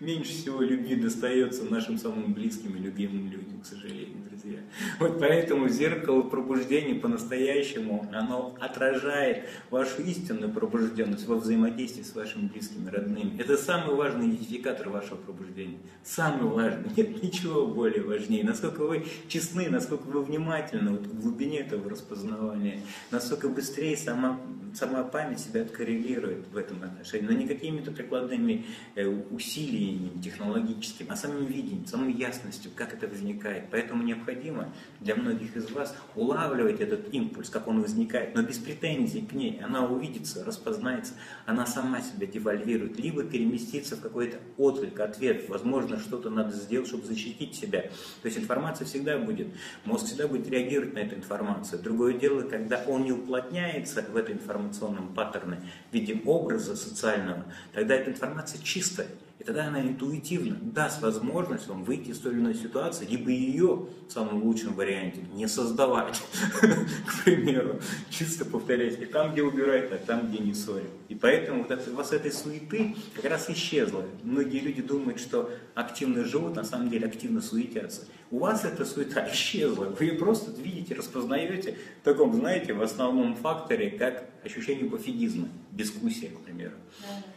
меньше всего любви достается нашим самым близким и любимым людям, к сожалению, друзья. Вот поэтому зеркало пробуждения по-настоящему, оно отражает вашу истинную пробужденность во взаимодействии с вашими близкими, родными. Это самый важный идентификатор вашего пробуждения. Самый важный. Нет ничего более важнее. Насколько вы честны, насколько вы внимательны вот в глубине этого распознавания, насколько быстрее сама, сама память себя откоррелирует в этом отношении. Но не какими-то прикладными э, усилиями технологическими, а самим видением, самой ясностью, как это возникает. Поэтому необходимо для многих из вас улавливать этот импульс, как он возникает, но без претензий к ней. Она увидится, распознается, она сама себя девальвирует, либо переместится в какой-то отклик, ответ. Возможно, что-то надо сделать, чтобы защитить себя. То есть информация всегда будет, мозг всегда будет реагировать на эту информацию. Другое дело, когда он не уплотняется в этой информационном паттерне в виде образа социального, тогда эта информация чистая. И тогда она интуитивно даст возможность вам выйти из той или иной ситуации, либо ее в самом лучшем варианте не создавать, к примеру, чисто повторять, и там, где убирать, а там, где не ссорить. И поэтому вот это, у вас этой суеты как раз исчезла. Многие люди думают, что активно живут, на самом деле активно суетятся. У вас эта суета исчезла. Вы ее просто видите, распознаете в таком, знаете, в основном факторе, как ощущение пофигизма, бескусия, к примеру.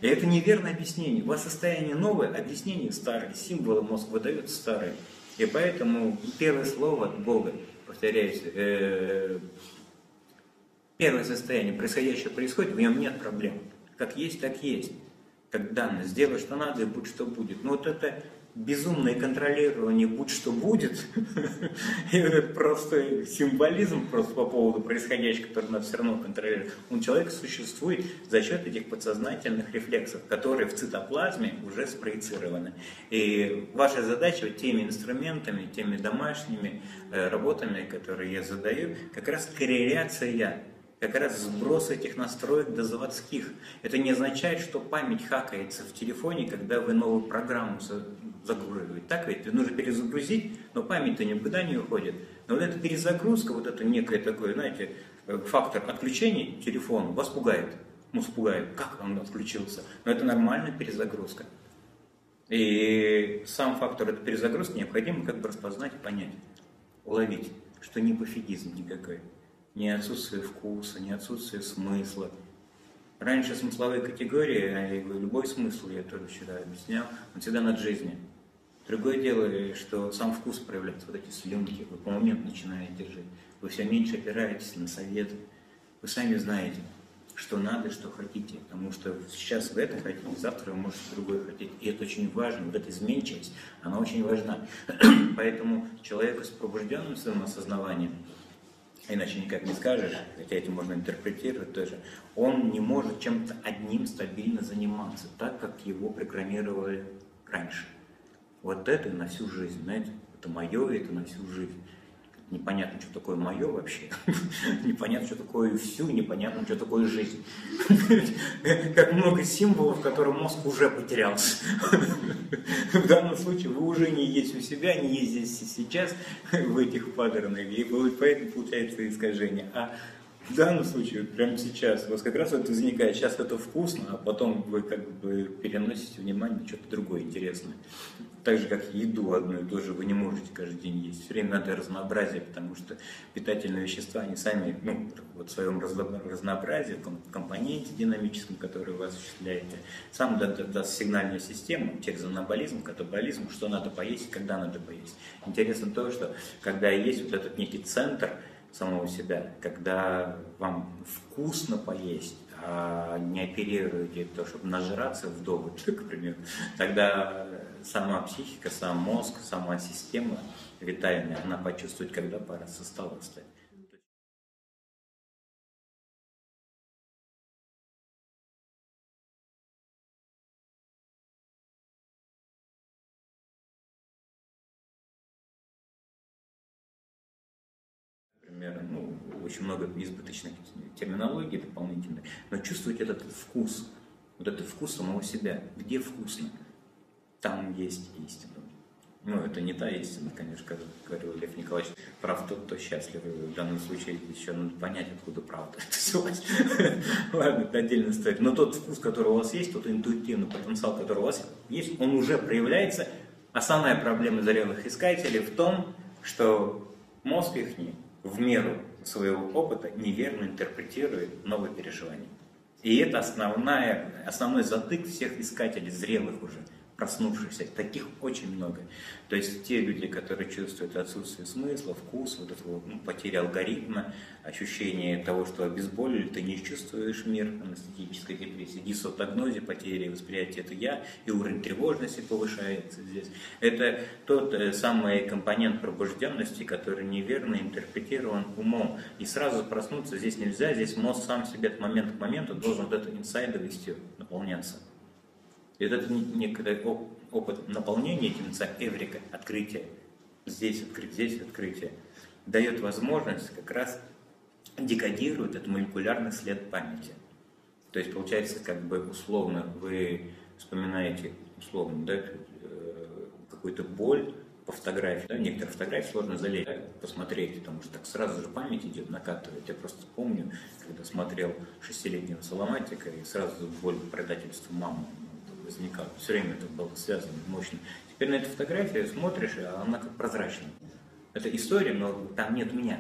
И это неверное объяснение. У вас состояние новое, объяснение старое, символы мозг выдает старые. И поэтому первое слово от Бога, повторяюсь, э, первое состояние, происходящее происходит, в нем нет проблем. Как есть, так есть. Как данность. Сделай, что надо, и будь что будет. Но вот это безумное контролирование будь что будет, и этот просто символизм просто по поводу происходящего, который надо все равно контролировать, он человек существует за счет этих подсознательных рефлексов, которые в цитоплазме уже спроецированы. И ваша задача вот теми инструментами, теми домашними э, работами, которые я задаю, как раз корреляция как раз сброс этих настроек до заводских. Это не означает, что память хакается в телефоне, когда вы новую программу загружаете. Так ведь нужно перезагрузить, но память-то никуда не уходит. Но вот эта перезагрузка, вот это некое такое, знаете, э, фактор отключения телефона вас пугает. Ну, пугает, как он отключился. Но это нормальная перезагрузка. И сам фактор этой перезагрузки необходимо как бы распознать и понять, уловить, что не пофигизм никакой не отсутствие вкуса, не отсутствие смысла. Раньше смысловые категории, а любой смысл, я тоже вчера объяснял, он всегда над жизнью. Другое дело, что сам вкус проявляется, вот эти слюнки, вы по моменту начинаете жить. Вы все меньше опираетесь на совет. Вы сами знаете, что надо, что хотите. Потому что сейчас вы это хотите, завтра вы можете другое хотеть. И это очень важно. Вот эта изменчивость, она очень важна. Поэтому человеку с пробужденным своим осознаванием – иначе никак не скажешь, хотя этим можно интерпретировать тоже, он не может чем-то одним стабильно заниматься, так как его программировали раньше. Вот это на всю жизнь, знаете, это мое, это на всю жизнь непонятно, что такое мое вообще, непонятно, что такое всю, непонятно, что такое жизнь. Как много символов, которые мозг уже потерялся. В данном случае вы уже не есть у себя, не есть здесь и сейчас в этих паттернах, и поэтому получается искажение. А в данном случае, прямо сейчас, у вас как раз это возникает, сейчас это вкусно, а потом вы как бы переносите внимание на что-то другое интересное. Так же, как еду одну и ту же вы не можете каждый день есть. Все время надо разнообразие, потому что питательные вещества, они сами, ну, вот в своем разнообразии, в компоненте динамическом, который вы осуществляете, сам даст сигнальную систему через анаболизм, катаболизм, что надо поесть когда надо поесть. Интересно то, что когда есть вот этот некий центр, самого себя, когда вам вкусно поесть, а не оперируете то, чтобы нажраться вдоволь, к примеру, тогда сама психика, сам мозг, сама система витальная, она почувствует, когда пора со стола встать. Очень много избыточных терминологий дополнительных, но чувствовать этот вкус, вот этот вкус самого себя. Где вкусно? Там есть истина. Ну, это не та истина, конечно, как говорил Лев Николаевич. Прав тот, кто счастлив. В данном случае еще надо понять, откуда правда все. Ладно, это отдельная история. Но тот вкус, который у вас есть, тот интуитивный потенциал, который у вас есть, он уже проявляется. Основная проблема зрелых искателей в том, что мозг их в меру своего опыта неверно интерпретирует новые переживания. И это основная, основной затык всех искателей, зрелых уже – проснувшихся. Таких очень много. То есть те люди, которые чувствуют отсутствие смысла, вкус, вот этого ну, потери алгоритма, ощущение того, что обезболили, ты не чувствуешь мир анестетической депрессии, дисотогнозе, потери восприятия это я, и уровень тревожности повышается здесь. Это тот э, самый компонент пробужденности, который неверно интерпретирован умом. И сразу проснуться здесь нельзя, здесь мозг сам себе от момента к моменту должен вот это инсайдовостью наполняться. И вот некий опыт наполнения этим эврика, открытие, здесь открытие, здесь открытие, дает возможность как раз декодировать этот молекулярный след памяти. То есть получается, как бы условно вы вспоминаете, условно, да, э, какую-то боль по фотографии. Да, некоторые фотографии сложно залезть, посмотреть, потому что так сразу же память идет, накатывает. Я просто помню, когда смотрел шестилетнего Соломатика, и сразу боль предательства мамы возникал. Все время это было связано мощно. Теперь на эту фотографию смотришь, а она как прозрачная. Это история, но там нет меня.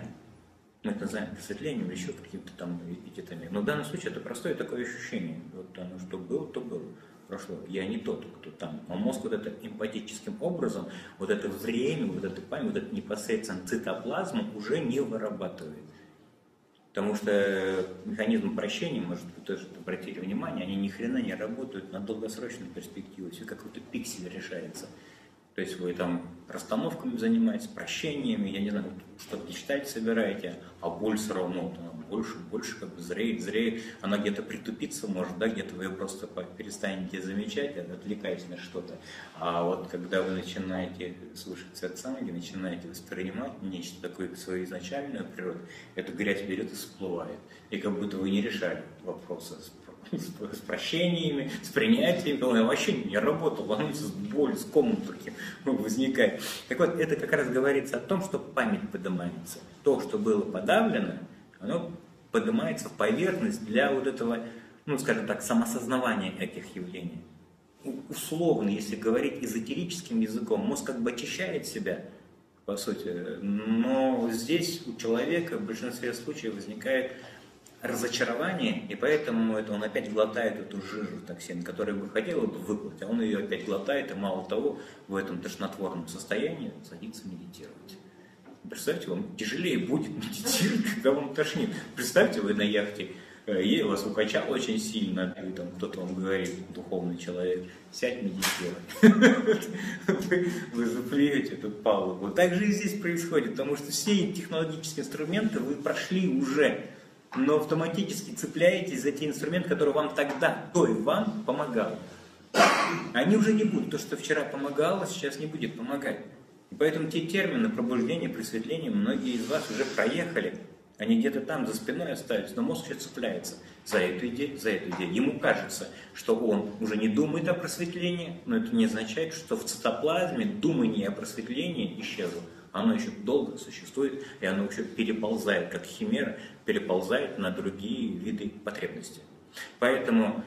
Мы это называем просветлением или еще каким-то там эпитетами. Но в данном случае это простое такое ощущение. Вот оно что было, то было. Прошло. Я не тот, кто там. А мозг вот это эмпатическим образом, вот это время, вот это память, вот это непосредственно цитоплазму уже не вырабатывает. Потому что механизм прощения, может вы тоже обратили внимание, они ни хрена не работают на долгосрочную перспективу. Все как то пиксель решается. То есть вы там расстановками занимаетесь, прощениями, я не знаю, что-то читать собираете, а боль все равно она больше, больше как бы зреет, зреет. Она где-то притупиться может, да, где-то вы ее просто перестанете замечать, отвлекаясь на что-то. А вот когда вы начинаете слушать сатсанги, начинаете воспринимать нечто такое, свою изначальную природу, эта грязь берет и всплывает. И как будто вы не решали вопросы с прощениями, с принятием, он вообще не работал, он с болью, с комом таким возникает. Так вот, это как раз говорится о том, что память поднимается. То, что было подавлено, оно поднимается в поверхность для вот этого, ну, скажем так, самосознавания этих явлений. Условно, если говорить эзотерическим языком, мозг как бы очищает себя, по сути, но здесь у человека в большинстве случаев возникает разочарование, и поэтому это он опять глотает эту жижу токсин, который бы хотел бы выплыть, а он ее опять глотает, и мало того, в этом тошнотворном состоянии садится медитировать. Представьте, вам тяжелее будет медитировать, когда вам тошнит. Представьте, вы на яхте, э, и вас укачало очень сильно, и там кто-то вам говорит, духовный человек, сядь медитируй. Вы заплюете эту палубу. Так же и здесь происходит, потому что все технологические инструменты вы прошли уже но автоматически цепляетесь за те инструменты, которые вам тогда, то и вам помогал. Они уже не будут. То, что вчера помогало, сейчас не будет помогать. И поэтому те термины пробуждения, просветления, многие из вас уже проехали. Они где-то там за спиной остались, но мозг сейчас цепляется за эту идею, за эту идею. Ему кажется, что он уже не думает о просветлении, но это не означает, что в цитоплазме думание о просветлении исчезло оно еще долго существует, и оно еще переползает, как химера, переползает на другие виды потребностей. Поэтому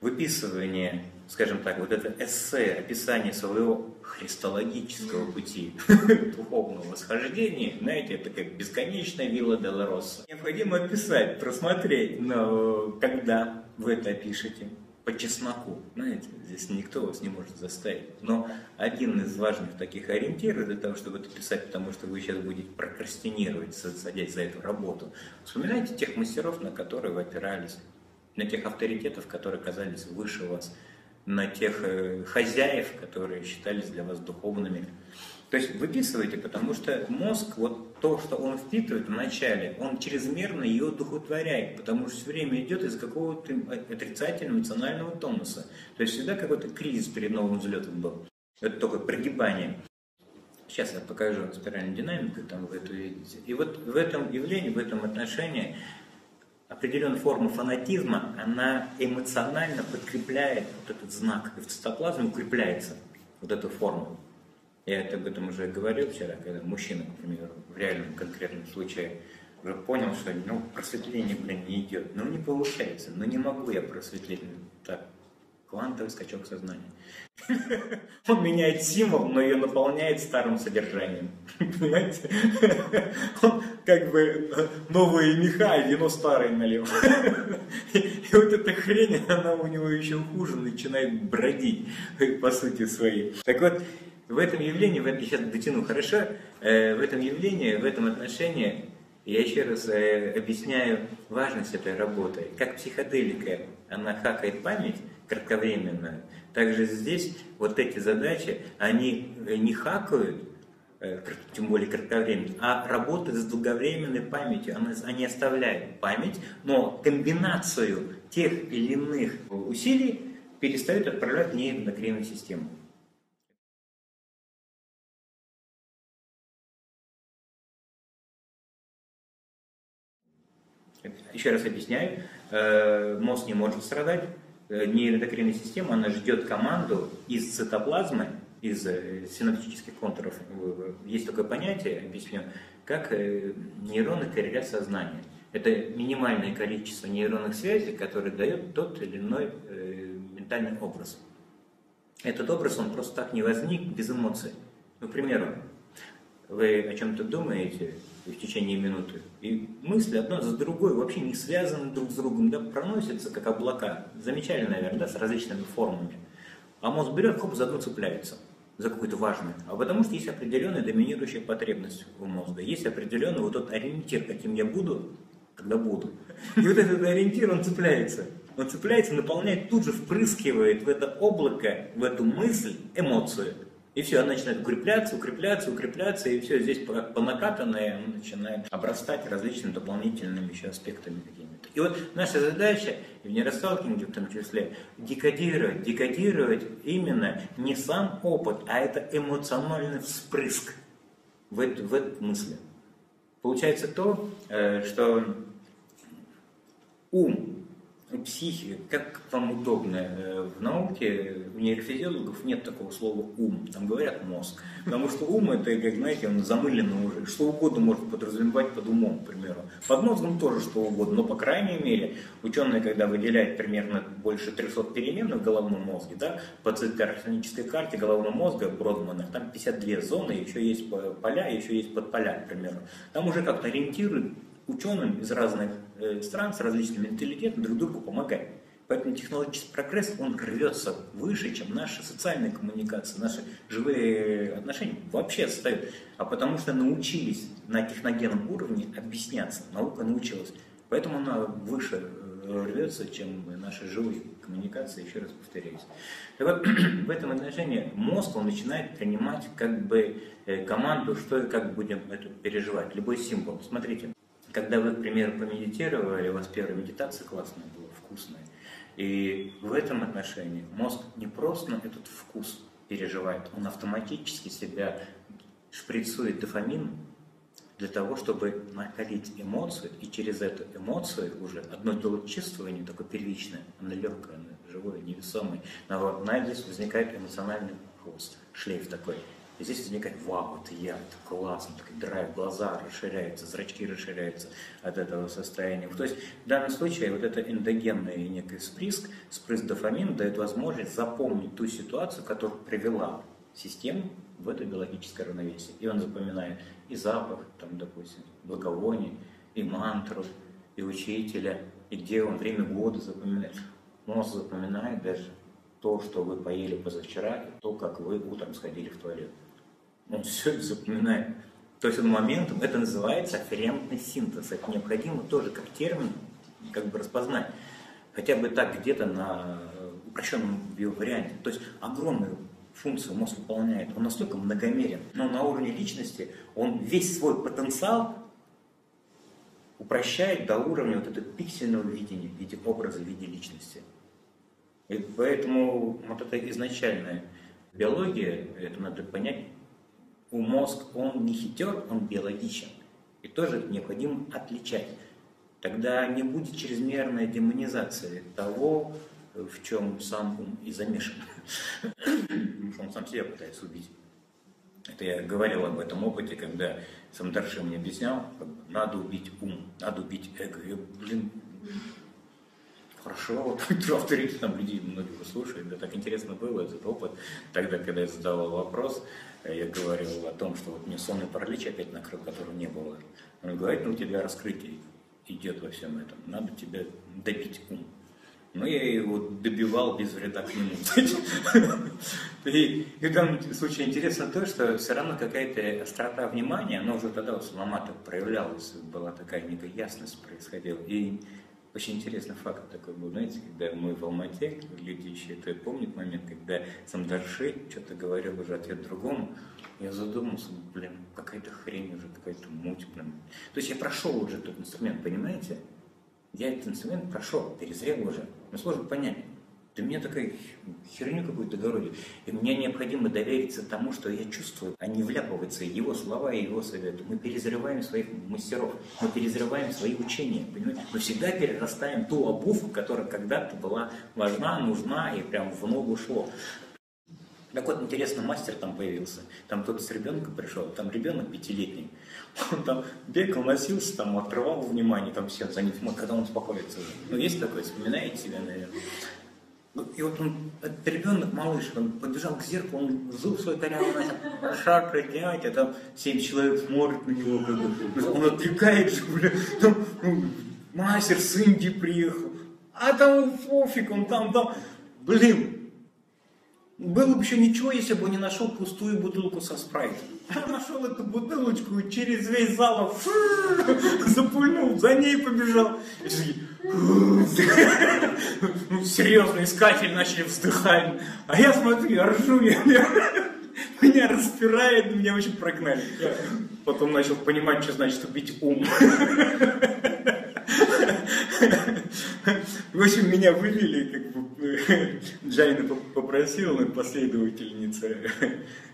выписывание, скажем так, вот это эссе, описание своего христологического пути духовного восхождения, знаете, это как бесконечная вилла Делароса. Необходимо описать, просмотреть, но когда вы это опишете, по чесноку. Знаете, здесь никто вас не может заставить. Но один из важных таких ориентиров для того, чтобы это писать, потому что вы сейчас будете прокрастинировать, садясь за эту работу, вспоминайте тех мастеров, на которые вы опирались, на тех авторитетов, которые казались выше вас, на тех э, хозяев, которые считались для вас духовными. То есть выписывайте, потому что мозг, вот то, что он впитывает вначале, он чрезмерно ее духотворяет, потому что все время идет из какого-то отрицательного эмоционального тонуса. То есть всегда какой-то кризис перед новым взлетом был. Это только прогибание. Сейчас я покажу спиральную динамику, там вы это увидите. И вот в этом явлении, в этом отношении определенная форма фанатизма, она эмоционально подкрепляет вот этот знак, и в цитоплазме укрепляется вот эта форма. Я это об этом уже говорил вчера, когда мужчина, к примеру, в реальном конкретном случае уже понял, что ну, просветление, блин, не идет. Ну, не получается. Ну, не могу я просветлить. Так, квантовый скачок сознания. Он меняет символ, но ее наполняет старым содержанием. Понимаете? Он как бы новые меха, а вино старое налил. И вот эта хрень, она у него еще хуже начинает бродить по сути своей. Так вот, в этом явлении, в этом, сейчас дотяну хорошо, э, в этом явлении, в этом отношении я еще раз э, объясняю важность этой работы. Как психоделика, она хакает память кратковременную, также здесь вот эти задачи, они не хакают, э, тем более кратковременно, а работают с долговременной памятью. Они оставляют память, но комбинацию тех или иных усилий перестают отправлять в нейронокринную систему. Еще раз объясняю, э, мозг не может страдать, Э, нейроэндокринная система, она ждет команду из цитоплазмы, из э, синаптических контуров. Есть такое понятие, объясню, как э, нейроны коррелят сознание. Это минимальное количество нейронных связей, которое дает тот или иной ментальный образ. Этот образ, он просто так не возник без эмоций. Ну, к примеру, вы о чем-то думаете, в течение минуты. И мысли одна за другой вообще не связаны друг с другом, да, проносятся как облака. Замечали, наверное, да, с различными формами. А мозг берет, хоп, за одну цепляется за какую-то важную, а потому что есть определенная доминирующая потребность у мозга, есть определенный вот тот ориентир, каким я буду, когда буду. И вот этот ориентир, он цепляется. Он цепляется, наполняет, тут же впрыскивает в это облако, в эту мысль эмоцию. И все, она начинает укрепляться, укрепляться, укрепляться, и все здесь по, по накатанной она начинает обрастать различными дополнительными еще аспектами какими-то. И вот наша задача, в нейросталкинге в том числе, декодировать, декодировать именно не сам опыт, а это эмоциональный вспрыск в, эту, в эту мысли. Получается то, э, что ум психика, как вам удобно. Э, в науке у нейрофизиологов нет такого слова ум, там говорят мозг. Потому что ум это, как знаете, он замыленно уже. Что угодно можно подразумевать под умом, к примеру. Под мозгом тоже что угодно, но по крайней мере ученые, когда выделяют примерно больше 300 переменных в головном мозге, да, по цитархонической карте головного мозга Бродмана, там 52 зоны, еще есть поля, еще есть подполя, к примеру. Там уже как-то ориентируют ученым из разных э, стран с различным менталитетом друг другу помогать. Поэтому технологический прогресс, он рвется выше, чем наши социальные коммуникации, наши живые отношения вообще отстают. А потому что научились на техногенном уровне объясняться, наука научилась. Поэтому она выше э, рвется, чем наши живые коммуникации, еще раз повторяюсь. Так вот, в этом отношении мозг, он начинает принимать как бы э, команду, что и как будем это переживать, любой символ. Смотрите, когда вы, к примеру, помедитировали, у вас первая медитация классная была, вкусная, и в этом отношении мозг не просто этот вкус переживает, он автоматически себя шприцует дофамин для того, чтобы накалить эмоцию, и через эту эмоцию уже одно то чувствование, такое первичное, оно легкое, оно живое, невесомое, на здесь возникает эмоциональный хвост, шлейф такой – и здесь возникает, вау, это я, это классно, такой драйв, глаза расширяются, зрачки расширяются от этого состояния. То есть в данном случае вот это эндогенный некий спрыск, спрыск дофамина дает возможность запомнить ту ситуацию, которая привела систему в это биологическое равновесие. И он запоминает и запах, там, допустим, благовоний, и мантру, и учителя, и где он время года запоминает. Мозг запоминает даже то, что вы поели позавчера, и то, как вы утром сходили в туалет. Он все это запоминает. То есть он моментом, это называется афферентный синтез. Это необходимо тоже как термин как бы распознать. Хотя бы так где-то на упрощенном варианте. То есть огромную функцию мозг выполняет. Он настолько многомерен. Но на уровне личности он весь свой потенциал упрощает до уровня вот этого пиксельного видения в виде образа, в виде личности. И поэтому вот это изначальная биология, это надо понять, у мозг, он не хитер, он биологичен. И тоже необходимо отличать. Тогда не будет чрезмерной демонизации того, в чем сам ум и замешан. Что он сам себя пытается убить. Это я говорил об этом опыте, когда Самдарши мне объяснял, надо убить ум, надо убить эго. Я, блин, хорошо, вот авторитет там людей многие слушают, да так интересно было этот опыт. Тогда, когда я задавал вопрос, я говорил о том, что вот мне сонный паралич опять накрыл, которого не было. Он говорит, ну у тебя раскрытие идет во всем этом, надо тебя добить ум. Но я его добивал без вреда к нему. И, и там случае интересно то, что все равно какая-то острота внимания, она уже тогда у Саламата проявлялась, была такая некая ясность происходила. И очень интересный факт такой был, знаете, когда мы в Алмате, люди еще это помнят момент, когда Самдарши что-то говорил уже ответ другому, я задумался, блин, какая-то хрень уже, какая-то муть, блин. То есть я прошел уже тот инструмент, понимаете? Я этот инструмент прошел, перезрел уже. Но сложно понять. Ты мне такая херню какую-то говорит. И мне необходимо довериться тому, что я чувствую, а не вляпываться его слова и его советы. Мы перезреваем своих мастеров, мы перезреваем свои учения. Понимаете? Мы всегда перерастаем ту обувку, которая когда-то была важна, нужна и прям в ногу шло. Так вот, интересно, мастер там появился. Там кто-то с ребенком пришел, там ребенок пятилетний. Он там бегал, носился, там отрывал внимание, там все за ним, когда он успокоится. Ну, есть такое, вспоминаете себя, наверное. Ну, и вот он, этот ребенок, малыш, он подбежал к зеркалу, он зуб свой корявый начал шаг проделать, а там семь человек смотрят на него, как он отвлекает же, бля, там, ну, мастер с Индии приехал, а там пофиг, он там, там, блин, было бы еще ничего, если бы не нашел пустую бутылку со спрайтом. Я нашел эту бутылочку и через весь зал запульнул, за ней побежал. Ну, серьезно, искатели начали вздыхать. А я смотрю, я ржу, меня распирает, меня очень прогнали. Потом начал понимать, что значит убить ум. В общем, меня вывели, как бы, Джайна попросил, последовательница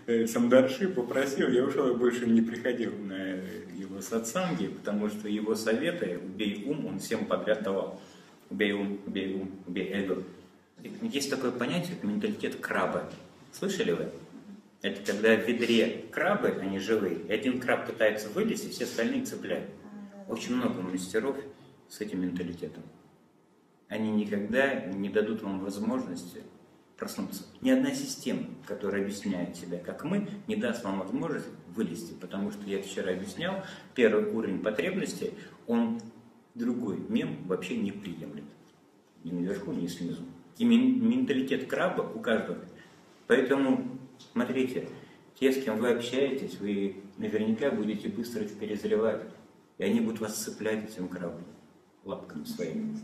э, Самдарши попросил, я ушел и больше не приходил на его сатсанги, потому что его советы, убей ум, он всем подряд давал. Убей ум, убей ум, убей эго. Есть такое понятие, менталитет краба. Слышали вы? Это когда в ведре крабы, они живые, и один краб пытается вылезть, и все остальные цепляют. Очень много мастеров с этим менталитетом. Они никогда не дадут вам возможности проснуться. Ни одна система, которая объясняет себя, как мы, не даст вам возможность вылезти, потому что я вчера объяснял, первый уровень потребностей, он другой мем вообще не приемлет. Ни наверху, ни снизу. И менталитет краба у каждого. Поэтому, смотрите, те, с кем вы общаетесь, вы наверняка будете быстро перезревать, и они будут вас цеплять этим крабом лапками своими.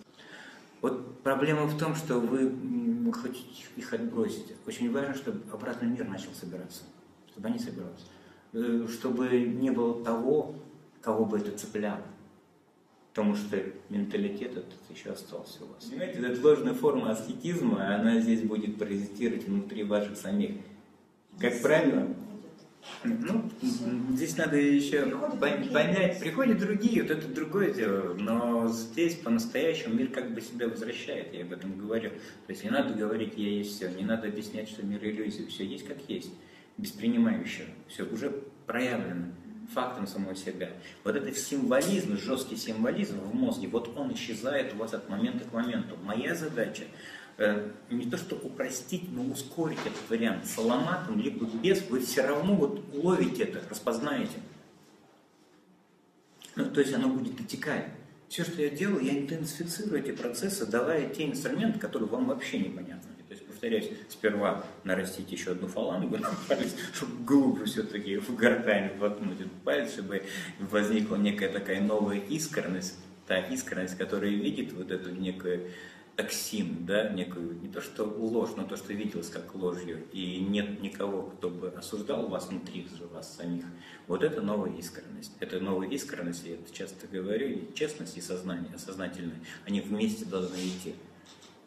Вот проблема в том, что вы хотите их отбросить. Очень важно, чтобы обратный мир начал собираться, чтобы они собирались. Э, чтобы не было того, кого бы это цепляло. Потому что менталитет этот еще остался у вас. Понимаете, эта ложная форма аскетизма, она здесь будет паразитировать внутри ваших самих. Как правило, ну, здесь надо еще приходят понять, приходят другие, вот это другое дело, но здесь по-настоящему мир как бы себя возвращает, я об этом говорю. То есть не надо говорить «я есть все», не надо объяснять, что мир иллюзии, все есть как есть, без принимающего, все уже проявлено фактом самого себя. Вот этот символизм, жесткий символизм в мозге, вот он исчезает у вас от момента к моменту. Моя задача не то что упростить, но ускорить этот вариант. С аламатом либо без, вы все равно вот ловите это, распознаете. Ну, то есть оно будет дотекать. Все, что я делаю, я интенсифицирую эти процессы, давая те инструменты, которые вам вообще непонятны. То есть, повторяюсь, сперва нарастить еще одну фалангу на палец, чтобы глубже все-таки в гортань воткнуть этот палец, чтобы возникла некая такая новая искренность, та искренность, которая видит вот эту некую токсин, да, некую, не то что ложь, но то, что виделось как ложью, и нет никого, кто бы осуждал вас внутри вас самих, вот это новая искренность. Это новая искренность, я это часто говорю, и честность, и сознание, сознательное, они вместе должны идти.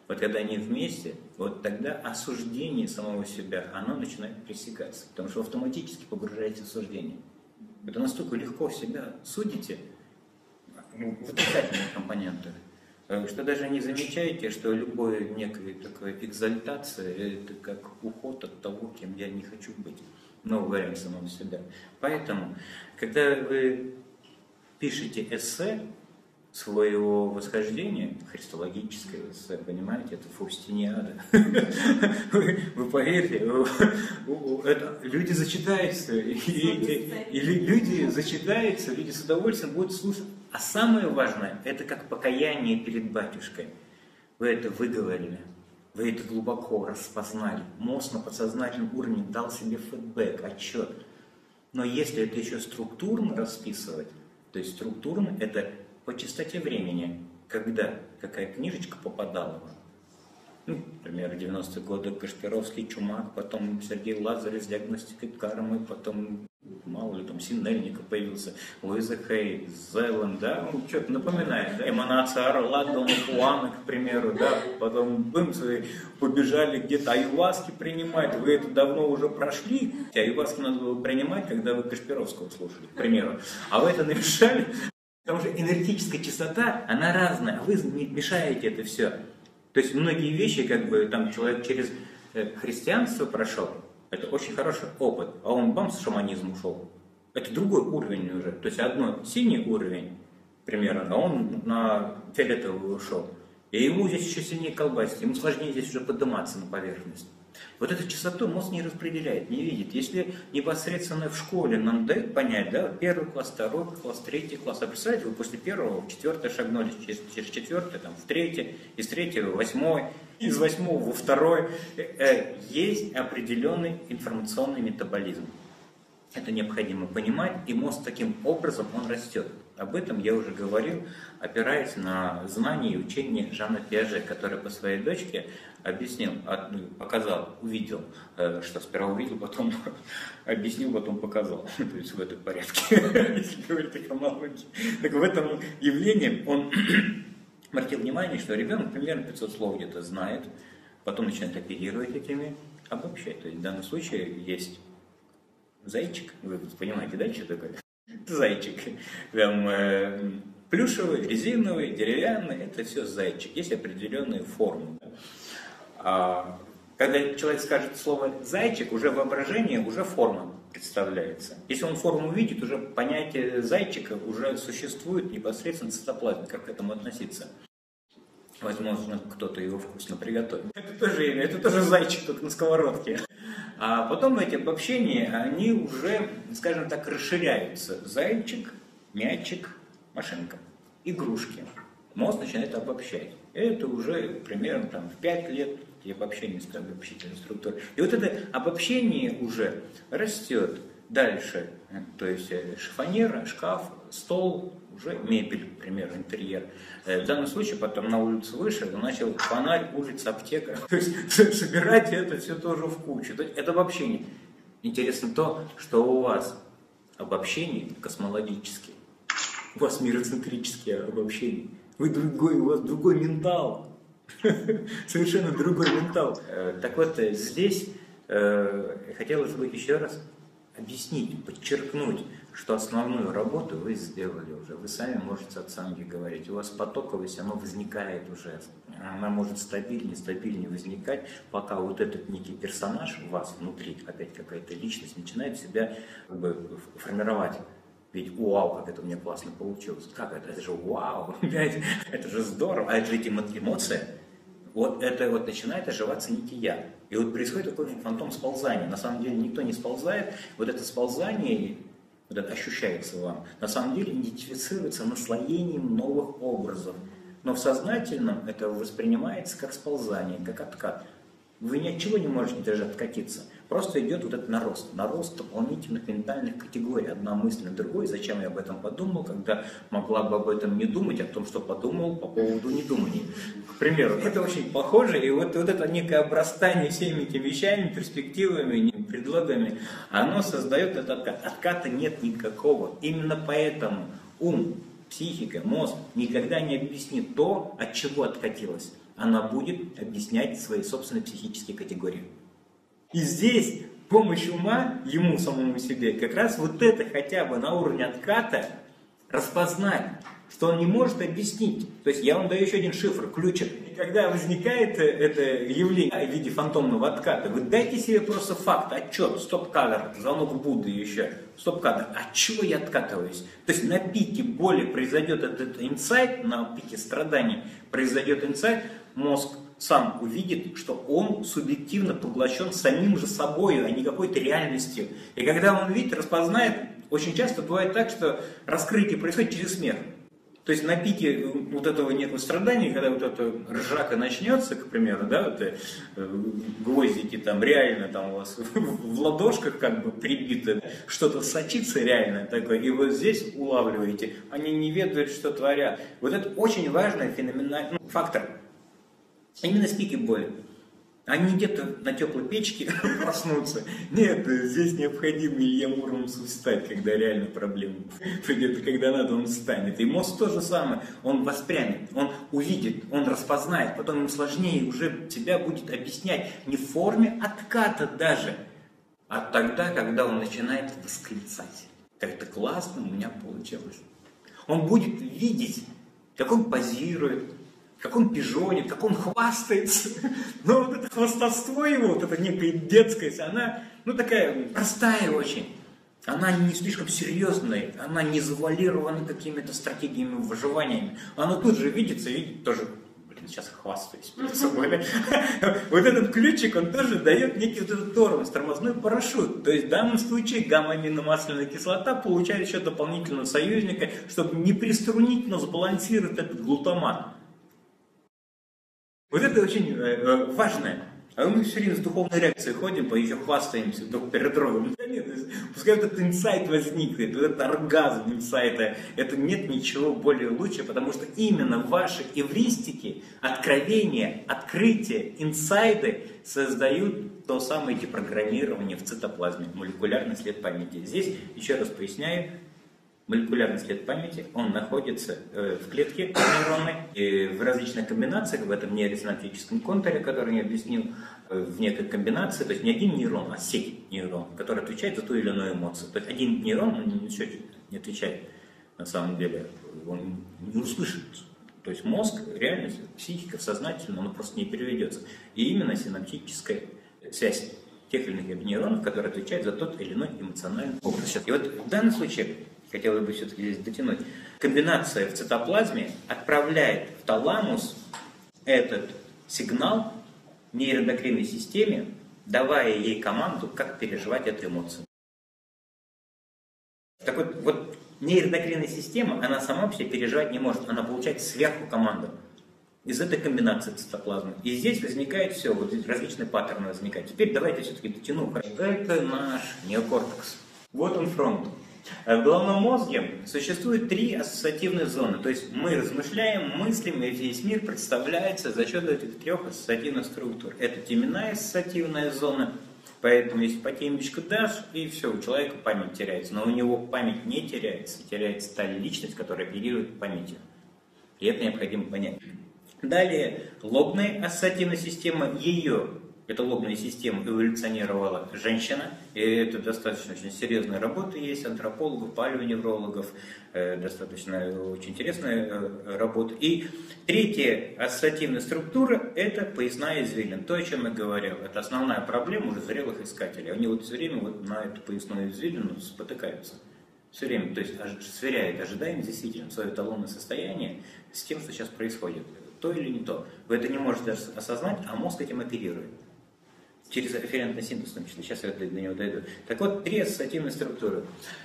Вот когда они вместе, вот тогда осуждение самого себя, оно начинает пресекаться, потому что автоматически погружаете в осуждение. Это настолько легко себя судите, ну, в компоненты, что даже не замечаете, что любая некая такая экзальтация – это как уход от того, кем я не хочу быть. новый вариант самого себя. Поэтому, когда вы пишете эссе, своего восхождения, христологическое эссе, понимаете, это Фаустиниада. Вы поверьте, люди зачитаются, и люди зачитаются, люди с удовольствием будут слушать. А самое важное, это как покаяние перед батюшкой. Вы это выговорили, вы это глубоко распознали. Мозг на подсознательном уровне дал себе фидбэк, отчет. Но если это еще структурно расписывать, то есть структурно это по частоте времени, когда какая книжечка попадала вам. Ну, например, 90-е годы Кашпировский, Чумак, потом Сергей Лазарев с диагностикой кармы, потом, мало ли, там, Синельников появился, Луиза Хей, Зеланд, да, ну, что-то напоминает, да, эманация Орла, Дона Хуана, к примеру, да, потом бымцы побежали где-то аюваски принимать, вы это давно уже прошли, аюваски надо было принимать, когда вы Кашпировского слушали, к примеру, а вы это намешали, Потому что энергетическая частота, она разная, вы мешаете это все. То есть многие вещи, как бы там человек через э, христианство прошел, это очень хороший опыт, а он бам с шаманизм ушел. Это другой уровень уже. То есть одно синий уровень, примерно, а он на фиолетовый ушел. И ему здесь еще сильнее колбасить, ему сложнее здесь уже подниматься на поверхность. Вот эту частоту мозг не распределяет, не видит. Если непосредственно в школе нам дают понять, да, первый класс, второй класс, третий класс, а представляете, вы после первого в четвертый шагнули, через, через четвертый, там, в третий, из третьего в восьмой, из восьмого во второй. Э, э, есть определенный информационный метаболизм. Это необходимо понимать, и мозг таким образом он растет. Об этом я уже говорил, опираясь на знания и учения Жана Пиаже, который по своей дочке объяснил, ну, показал, увидел, э, что сперва увидел, потом объяснил, потом показал. То есть в этом порядке, если говорить о хронологии. Так в этом явлении он обратил внимание, что ребенок примерно 500 слов где-то знает, потом начинает оперировать этими, обобщать. То есть в данном случае есть зайчик, вы понимаете, да, что такое? Зайчик. Там э, плюшевый, резиновый, деревянный, это все зайчик. Есть определенные формы. А, когда человек скажет слово зайчик, уже воображение, уже форма представляется. Если он форму видит, уже понятие зайчика уже существует непосредственно цитоплазме, как к этому относиться. Возможно, кто-то его вкусно приготовит. Это тоже имя, это тоже зайчик, только на сковородке. А потом эти обобщения, они уже, скажем так, расширяются. Зайчик, мячик, машинка, игрушки. Мозг начинает обобщать. Это уже примерно там, в 5 лет и обобщение обобщительной структуры. И вот это обобщение уже растет дальше. То есть э, шифонера, шкаф, стол, уже мебель, например, интерьер. Э, в данном случае потом на улицу вышел, начал фонарь, улица, аптека. То есть собирать это все тоже в кучу. Это обобщение. Интересно то, что у вас обобщение космологические. У вас мироцентрические обобщения. Вы другой, у вас другой ментал. Совершенно другой ментал. Э, так вот, здесь хотелось бы еще раз объяснить, подчеркнуть, что основную работу вы сделали уже. Вы сами можете от самки говорить. У вас потоковость, оно возникает уже. Она может стабильнее, стабильнее возникать, пока вот этот некий персонаж у вас внутри, опять какая-то личность, начинает себя как бы формировать. Ведь вау, как это у меня классно получилось. Как это? Это же вау, это же здорово. А это ведь эмоция. Вот это вот начинает оживаться некий я. И вот происходит такой фантом сползания. На самом деле никто не сползает. Вот это сползание вот это ощущается вам, на самом деле идентифицируется наслоением новых образов. Но в сознательном это воспринимается как сползание, как откат. Вы ни от чего не можете даже откатиться. Просто идет вот этот нарост, нарост дополнительных ментальных категорий, одна мысль на другой. Зачем я об этом подумал, когда могла бы об этом не думать, о том, что подумал по поводу недумания. К примеру, это очень похоже, и вот, вот это некое обрастание всеми этими вещами, перспективами, предлогами, оно создает этот откат. Отката нет никакого. Именно поэтому ум, психика, мозг никогда не объяснит то, от чего откатилось она будет объяснять свои собственные психические категории. И здесь помощь ума ему самому себе, как раз вот это хотя бы на уровне отката распознать, что он не может объяснить. То есть я вам даю еще один шифр, ключик. И когда возникает это явление в виде фантомного отката, вы дайте себе просто факт, отчет, стоп-кадр, звонок Будды еще, стоп-кадр, от чего я откатываюсь? То есть на пике боли произойдет этот инсайт, на пике страданий произойдет инсайт, мозг сам увидит, что он субъективно поглощен самим же собой, а не какой-то реальностью. И когда он увидит, распознает, очень часто бывает так, что раскрытие происходит через смерть. То есть на пике вот этого некого страдания, когда вот эта ржака начнется, к примеру, да, вот э, гвоздики там реально там у вас в ладошках как бы прибиты, что-то сочится реально такое, и вы здесь улавливаете, они не ведают, что творят. Вот это очень важный феноменальный ну, фактор. Именно с пики боли. Они где-то на теплой печке проснутся. Нет, здесь необходимо Илья Муромцу встать, когда реально проблема придет, когда надо, он встанет. И мозг то же самое, он воспрянет, он увидит, он распознает, потом ему сложнее уже тебя будет объяснять не в форме отката даже, а тогда, когда он начинает восклицать. Как это классно у меня получилось. Он будет видеть, как он позирует, как он пижонит, как он хвастается. Но вот это хвастовство его, вот эта некая детскость, она, ну, такая простая очень. Она не слишком серьезная, она не завуалирована какими-то стратегиями выживания. Она тут же видится, видит тоже, блин, сейчас хвастаюсь перед собой. Вот этот ключик, он тоже дает некий вот этот тормоз, тормозной парашют. То есть в данном случае гамма-аминомасляная кислота получает еще дополнительного союзника, чтобы не приструнить, но сбалансировать этот глутамат. Вот это очень э, э, важное. А мы все время с духовной реакцией ходим, по еще хвастаемся друг перед другом. Да нет, пускай этот инсайт возникнет, вот этот оргазм инсайта, это нет ничего более лучше, потому что именно ваши эвристики, откровения, открытия, инсайды создают то самое депрограммирование в цитоплазме, молекулярный след памяти. Здесь, еще раз поясняю, молекулярный след памяти, он находится э, в клетке нейронной, и в различных комбинациях, в этом нейросинаптическом контуре, который я объяснил, э, в некой комбинации, то есть не один нейрон, а сеть нейронов, который отвечает за ту или иную эмоцию. То есть один нейрон он ничего не отвечает на самом деле, он не услышит. То есть мозг, реальность, психика, сознательно, он просто не переведется. И именно синаптическая связь тех или иных нейронов, которые отвечают за тот или иной эмоциональный образ. И вот в данном случае хотелось бы все-таки здесь дотянуть, комбинация в цитоплазме отправляет в таламус этот сигнал нейроэндокринной системе, давая ей команду, как переживать эту эмоцию. Так вот, вот нейроэндокринная система, она сама себе переживать не может, она получает сверху команду из этой комбинации цитоплазмы. И здесь возникает все, вот здесь различные паттерны возникают. Теперь давайте все-таки дотяну. Это наш неокортекс. Вот он фронт. В головном мозге существует три ассоциативные зоны. То есть мы размышляем, мыслим, и весь мир представляется за счет этих трех ассоциативных структур. Это теменная ассоциативная зона, поэтому если по темечку дашь, и все, у человека память теряется. Но у него память не теряется, теряется та личность, которая оперирует памятью. И это необходимо понять. Далее, лобная ассоциативная система, ее эта лобная система эволюционировала женщина, и это достаточно очень серьезная работа есть антропологов, палеоневрологов, э, достаточно очень интересная э, работа. И третья ассоциативная структура – это поясная извилина, то, о чем я говорил. Это основная проблема уже зрелых искателей. Они вот все время вот на эту поясную извилину спотыкаются. Все время, то есть сверяют ожидаемое действительно свое эталонное состояние с тем, что сейчас происходит. То или не то. Вы это не можете осознать, а мозг этим оперирует через референтный синтез в сейчас я до него дойду. Так вот, три ассоциативные структуры.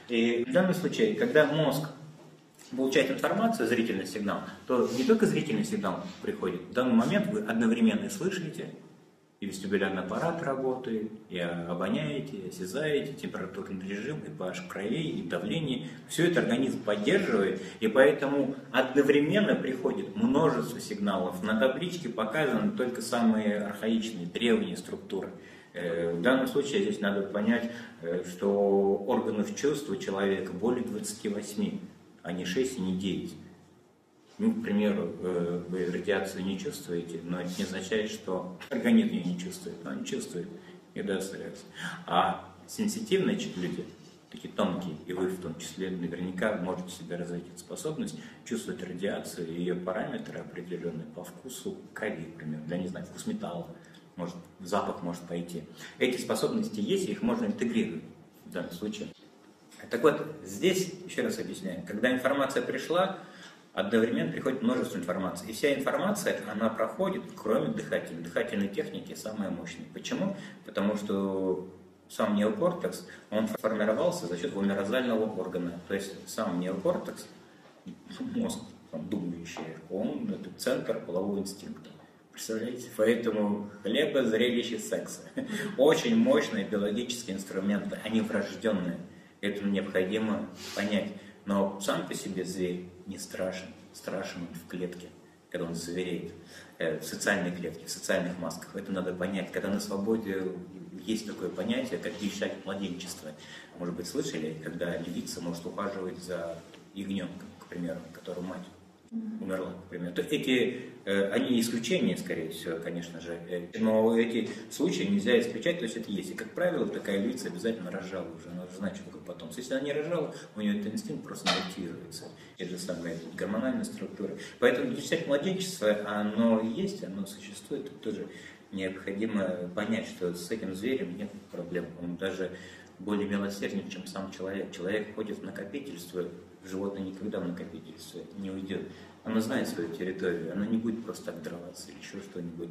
И в данном случае, когда мозг получает информацию, зрительный сигнал, то не только зрительный сигнал приходит, в данный момент вы одновременно слышите, и вестибулярный аппарат работает, и обоняете, и осязаете, температурный режим, и pH кровей, и давление. Все это организм поддерживает, и поэтому одновременно приходит множество сигналов. На табличке показаны только самые архаичные, древние структуры. Э, в данном случае здесь надо понять, э, что органов чувств человека более 28, а не 6 и не 9. Ну, к примеру, э, вы радиацию не чувствуете, но это не означает, что организм ее не чувствует. Он чувствует и даст реакцию. А сенситивные люди, такие тонкие, и вы в том числе наверняка можете себе развить эту способность чувствовать радиацию и ее параметры определенные по вкусу крови, например, да, не знаю, вкус металла, может, запах может пойти. Эти способности есть, их можно интегрировать в данном случае. Так вот, здесь, еще раз объясняю, когда информация пришла, одновременно приходит множество информации. И вся информация, она проходит, кроме дыхательной. Дыхательной техники самая мощная. Почему? Потому что сам неокортекс, он формировался за счет гломерозального органа. То есть сам неокортекс, мозг там, думающий, он это центр полового инстинкта. Представляете? Поэтому хлеба, зрелище, секса. Очень мощные биологические инструменты, они врожденные. Это необходимо понять. Но сам по себе зверь не страшен. Страшен он в клетке, когда он звереет. Э, в социальной клетке, в социальных масках. Это надо понять. Когда на свободе есть такое понятие, как дичать младенчество. Может быть, слышали, когда львица может ухаживать за ягненком, к примеру, которого мать умерла, например. То эти, э, они исключения, скорее всего, конечно же, э, но эти случаи нельзя исключать, то есть это есть. И, как правило, такая львица обязательно рожала уже, она уже что такое потомство. Если она не рожала, у нее этот инстинкт просто не активируется. Это же самая гормональная структура. Поэтому действительно младенчество, оно есть, оно существует, это тоже необходимо понять, что с этим зверем нет проблем. Он даже более милосерден, чем сам человек. Человек ходит в накопительство, животное никогда в накопительство не уйдет. Она знает свою территорию, она не будет просто так драться или еще что-нибудь.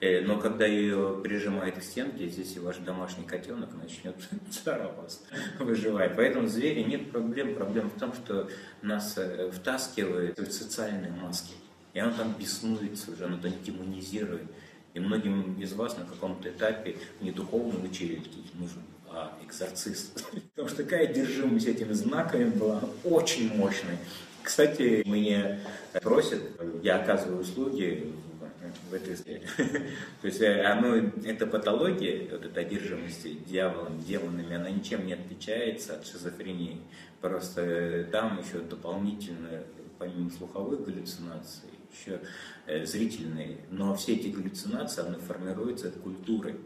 Э, но когда ее прижимает к стенке, здесь и ваш домашний котенок начнет царапаться, выживать. Поэтому в звере нет проблем. Проблема в том, что нас э, втаскивают в социальные маски. И оно там беснуется уже, оно там демонизирует. И многим из вас на каком-то этапе не духовно учили, нужен а экзорцист. Потому что такая одержимость этими знаками была очень мощной. Кстати, мне просят, я оказываю услуги в этой сфере. То есть э, оно, эта патология, вот эта одержимость дьяволом, демонами, она ничем не отличается от шизофрении. Просто э, там еще дополнительно, помимо слуховых галлюцинаций, еще э, зрительные. Но все эти галлюцинации, они формируются от культуры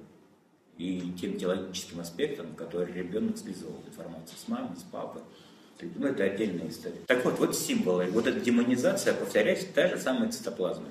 и тем теологическим аспектом, который ребенок слизывал информацию с мамы, с папы. Ну, это отдельная история. Так вот, вот символы. Вот эта демонизация, повторяюсь, та же самая цитоплазма.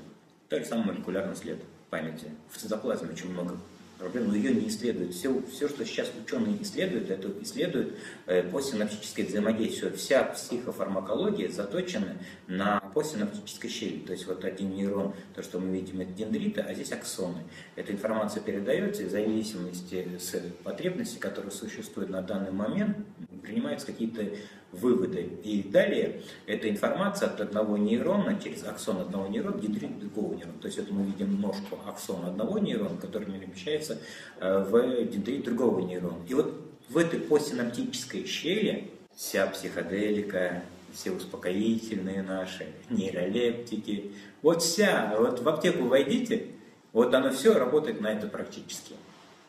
Та же самый молекулярный след памяти. В цитоплазме очень много проблем, но ее не исследуют. Все, все что сейчас ученые исследуют, это исследуют э, посинапсическое взаимодействие. Вся психофармакология заточена на посинапсической щели. То есть вот один нейрон, то, что мы видим, это дендриты, а здесь аксоны. Эта информация передается, в зависимости с потребностей, которые существуют на данный момент, принимаются какие-то выводы. И далее эта информация от одного нейрона через аксон одного нейрона генерит другого нейрона. То есть это мы видим ножку аксона одного нейрона, который перемещается э, в дендрит другого нейрона. И вот в этой постсинаптической щели вся психоделика, все успокоительные наши, нейролептики, вот вся, вот в аптеку войдите, вот оно все работает на это практически.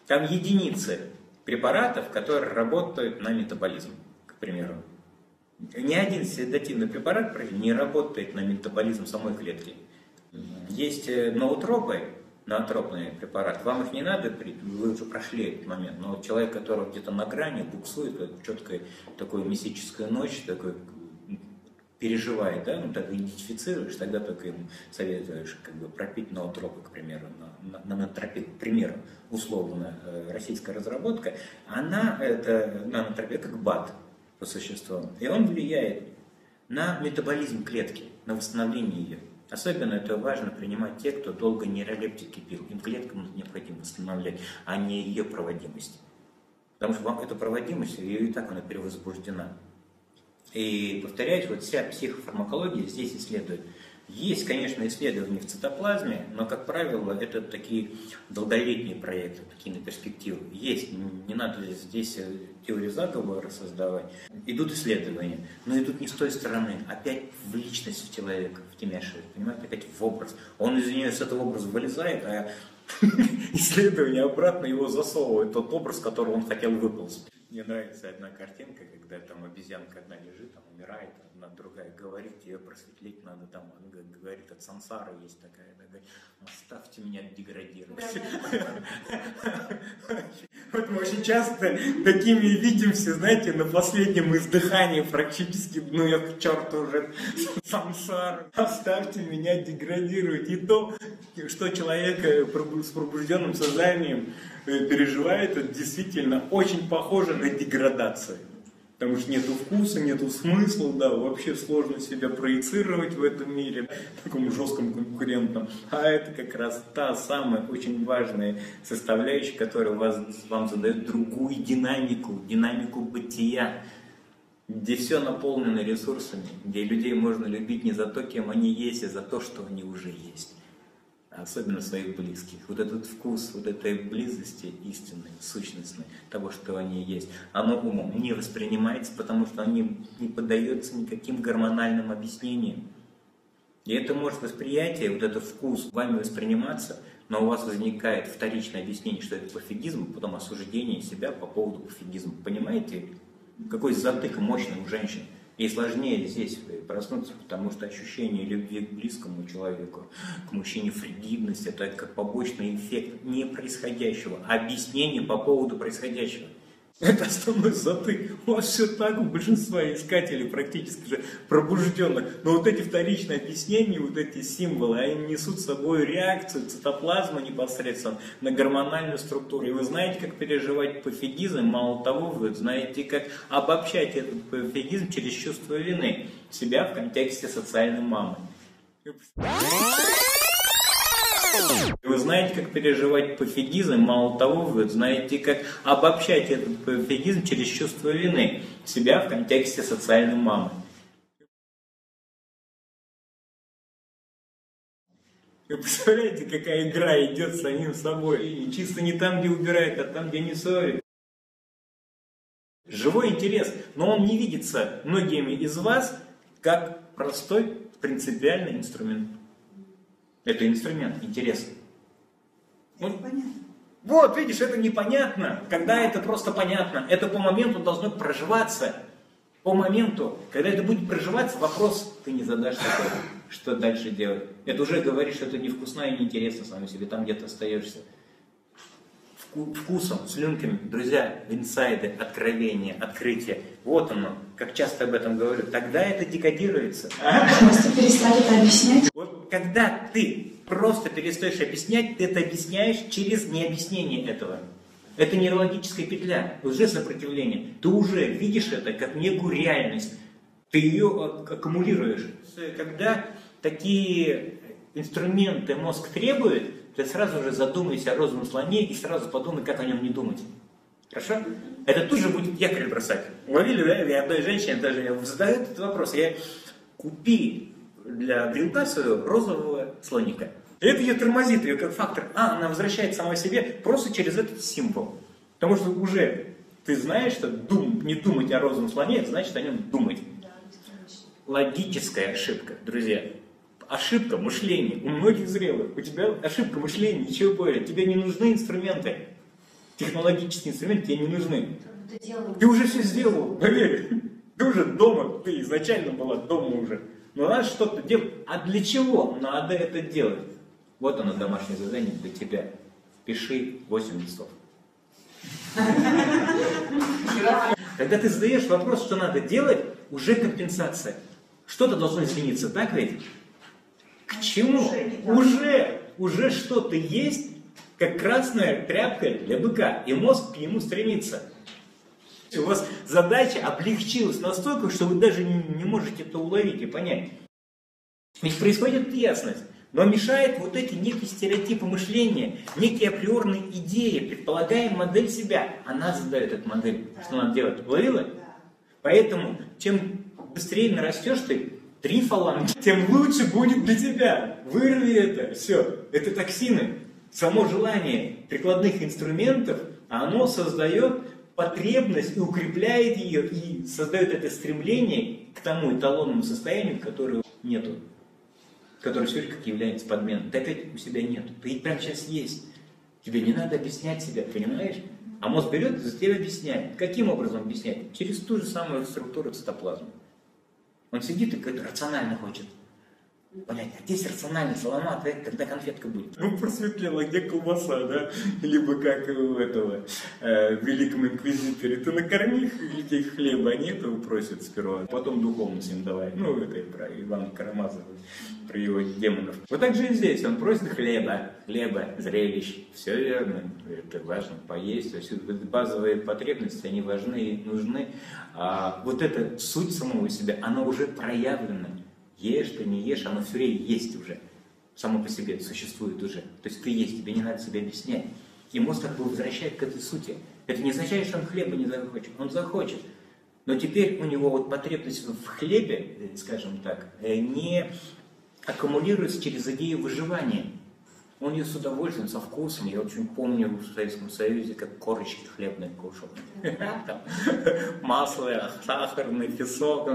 Там единицы препаратов, которые работают на метаболизм, к примеру. Ни один седативный препарат не работает на метаболизм самой клетки. Есть э, ноутропы, ноотропные препараты. Вам их не надо, вы уже прошли этот момент. Но человек, который где-то на грани, буксует, четкая такой мистическая ночь, такой переживает, да, ну так идентифицируешь, тогда только ему советуешь как бы пропить ноотропы, к примеру, на, на, на к примеру, условно, э, российская разработка, она, это нанотропия, как БАТ, по существу. И он влияет на метаболизм клетки, на восстановление ее. Особенно это важно принимать те, кто долго нейролептики пил. Им клетку необходимо восстанавливать, а не ее проводимость. Потому что вам эта проводимость, ее и так она перевозбуждена. И повторяюсь, вот вся психофармакология здесь исследует. Есть, конечно, исследования в цитоплазме, но, как правило, это такие долголетние проекты, такие на перспективу. Есть, не надо здесь э, теорию заговора создавать. Идут исследования, но идут не с той стороны, опять в личность в человека втемяшивает, понимаете, опять в образ. Он из нее с этого образа вылезает, а исследование обратно его засовывает, тот образ, который он хотел выполнить. Мне нравится одна картинка, когда там обезьянка одна лежит, там умирает, одна другая говорит, ее просветлить надо, там она говорит, от сансары есть такая, она говорит, оставьте меня деградировать. Вот мы очень часто такими видимся, знаете, на последнем издыхании практически, ну я к черту уже сансар, оставьте меня деградировать. И то, что человек э, с пробужденным сознанием э, переживает, это действительно очень похоже на деградацию. Потому что нету вкуса, нету смысла, да, вообще сложно себя проецировать в этом мире, таком жестком конкурентном. А это как раз та самая очень важная составляющая, которая вас, вам задает другую динамику, динамику бытия, где все наполнено ресурсами, где людей можно любить не за то, кем они есть, а за то, что они уже есть особенно своих близких. Вот этот вкус, вот этой близости истинной, сущностной, того, что они есть, оно умом не воспринимается, потому что они не поддается никаким гормональным объяснениям. И это может восприятие, вот этот вкус вами восприниматься, но у вас возникает вторичное объяснение, что это пофигизм, потом осуждение себя по поводу пофигизма. Понимаете, какой затык мощный у женщин? И сложнее здесь проснуться, потому что ощущение любви к близкому человеку, к мужчине фригидность, это как побочный эффект не происходящего, а объяснение по поводу происходящего. Это основной затык. У вас все так у большинства искателей практически же пробужденных. Но вот эти вторичные объяснения, вот эти символы, они несут с собой реакцию цитоплазмы непосредственно на гормональную структуру. И вы знаете, как переживать пофигизм. Мало того, вы знаете, как обобщать этот пофигизм через чувство вины себя в контексте социальной мамы. Вы знаете, как переживать пофигизм, мало того, вы знаете, как обобщать этот пофигизм через чувство вины себя в контексте социальной мамы. Вы представляете, какая игра идет с самим собой? И чисто не там, где убирает, а там, где не совет. Живой интерес, но он не видится многими из вас как простой принципиальный инструмент. Это инструмент, интерес. Вот, вот, видишь, это непонятно. Когда это просто понятно, это по моменту должно проживаться. По моменту, когда это будет проживаться, вопрос ты не задашь такой, что дальше делать. Это уже говоришь, что это невкусно и неинтересно самому себе, там где-то остаешься вкусом, слюнками. Друзья, инсайды, откровения, открытия. Вот оно, как часто об этом говорю. Тогда это декодируется. Просто перестали это объяснять. Вот когда ты просто перестаешь объяснять, ты это объясняешь через необъяснение этого. Это нейрологическая петля, уже сопротивление. Ты уже видишь это как некую реальность. Ты ее аккумулируешь. Когда такие инструменты мозг требует, ты сразу же задумайся о розовом слоне и сразу подумай, как о нем не думать. Хорошо? Это тут же будет якорь бросать. Ловили, да, я одной женщине даже я задаю этот вопрос. Я купи для грилка своего розового слоника. И это ее тормозит, ее как фактор. А, она возвращает сама себе просто через этот символ. Потому что уже ты знаешь, что дум, не думать о розовом слоне, значит о нем думать. Логическая ошибка, друзья ошибка мышления у многих зрелых. У тебя ошибка мышления, ничего более. Тебе не нужны инструменты. Технологические инструменты тебе не нужны. Ты уже все сделал, поверь. Ты уже дома, ты изначально была дома уже. Но надо что-то делать. А для чего надо это делать? Вот оно домашнее задание для тебя. Пиши 8 листов. Когда ты задаешь вопрос, что надо делать, уже компенсация. Что-то должно измениться, так ведь? К чему? Уже, уже что-то есть, как красная тряпка для быка, и мозг к нему стремится. У вас задача облегчилась настолько, что вы даже не, не можете это уловить и понять. Ведь происходит ясность. Но мешает вот эти некие стереотипы мышления, некие априорные идеи, предполагаем модель себя. Она задает эту модель, что надо делать. Уловила? Поэтому, чем быстрее нарастешь ты, трифалан, тем лучше будет для тебя. Вырви это, все. Это токсины. Само желание прикладных инструментов, оно создает потребность и укрепляет ее, и создает это стремление к тому эталонному состоянию, которого нету. Которое все как является подменой. Ты опять у себя нет. Ты прямо сейчас есть. Тебе не надо объяснять себя, понимаешь? А мозг берет и за тебя объясняет. Каким образом объясняет? Через ту же самую структуру цитоплазмы. Он сидит и рационально хочет. Блять, а здесь рациональный саламат, э, когда конфетка будет? Ну, просветлела, где колбаса, да? Либо как у этого э, Великом Инквизиторе. Ты накорми детей хлеба, они этого просят сперва. Потом духовность им давай. Ну, это про Ивана Карамазова, про его демонов. Вот так же и здесь. Он просит хлеба, хлеба, зрелищ. Все верно. Это важно поесть. Есть базовые потребности, они важны и нужны. А вот эта суть самого себя, она уже проявлена ешь ты, не ешь, оно все время есть уже. Само по себе существует уже. То есть ты есть, тебе не надо себе объяснять. И мозг как бы возвращает к этой сути. Это не означает, что он хлеба не захочет. Он захочет. Но теперь у него вот потребность в хлебе, скажем так, э, не аккумулируется через идею выживания. Он ее с удовольствием, со вкусом. Я очень помню в Советском Союзе, как корочки хлебные кушал. Масло, сахарный песок.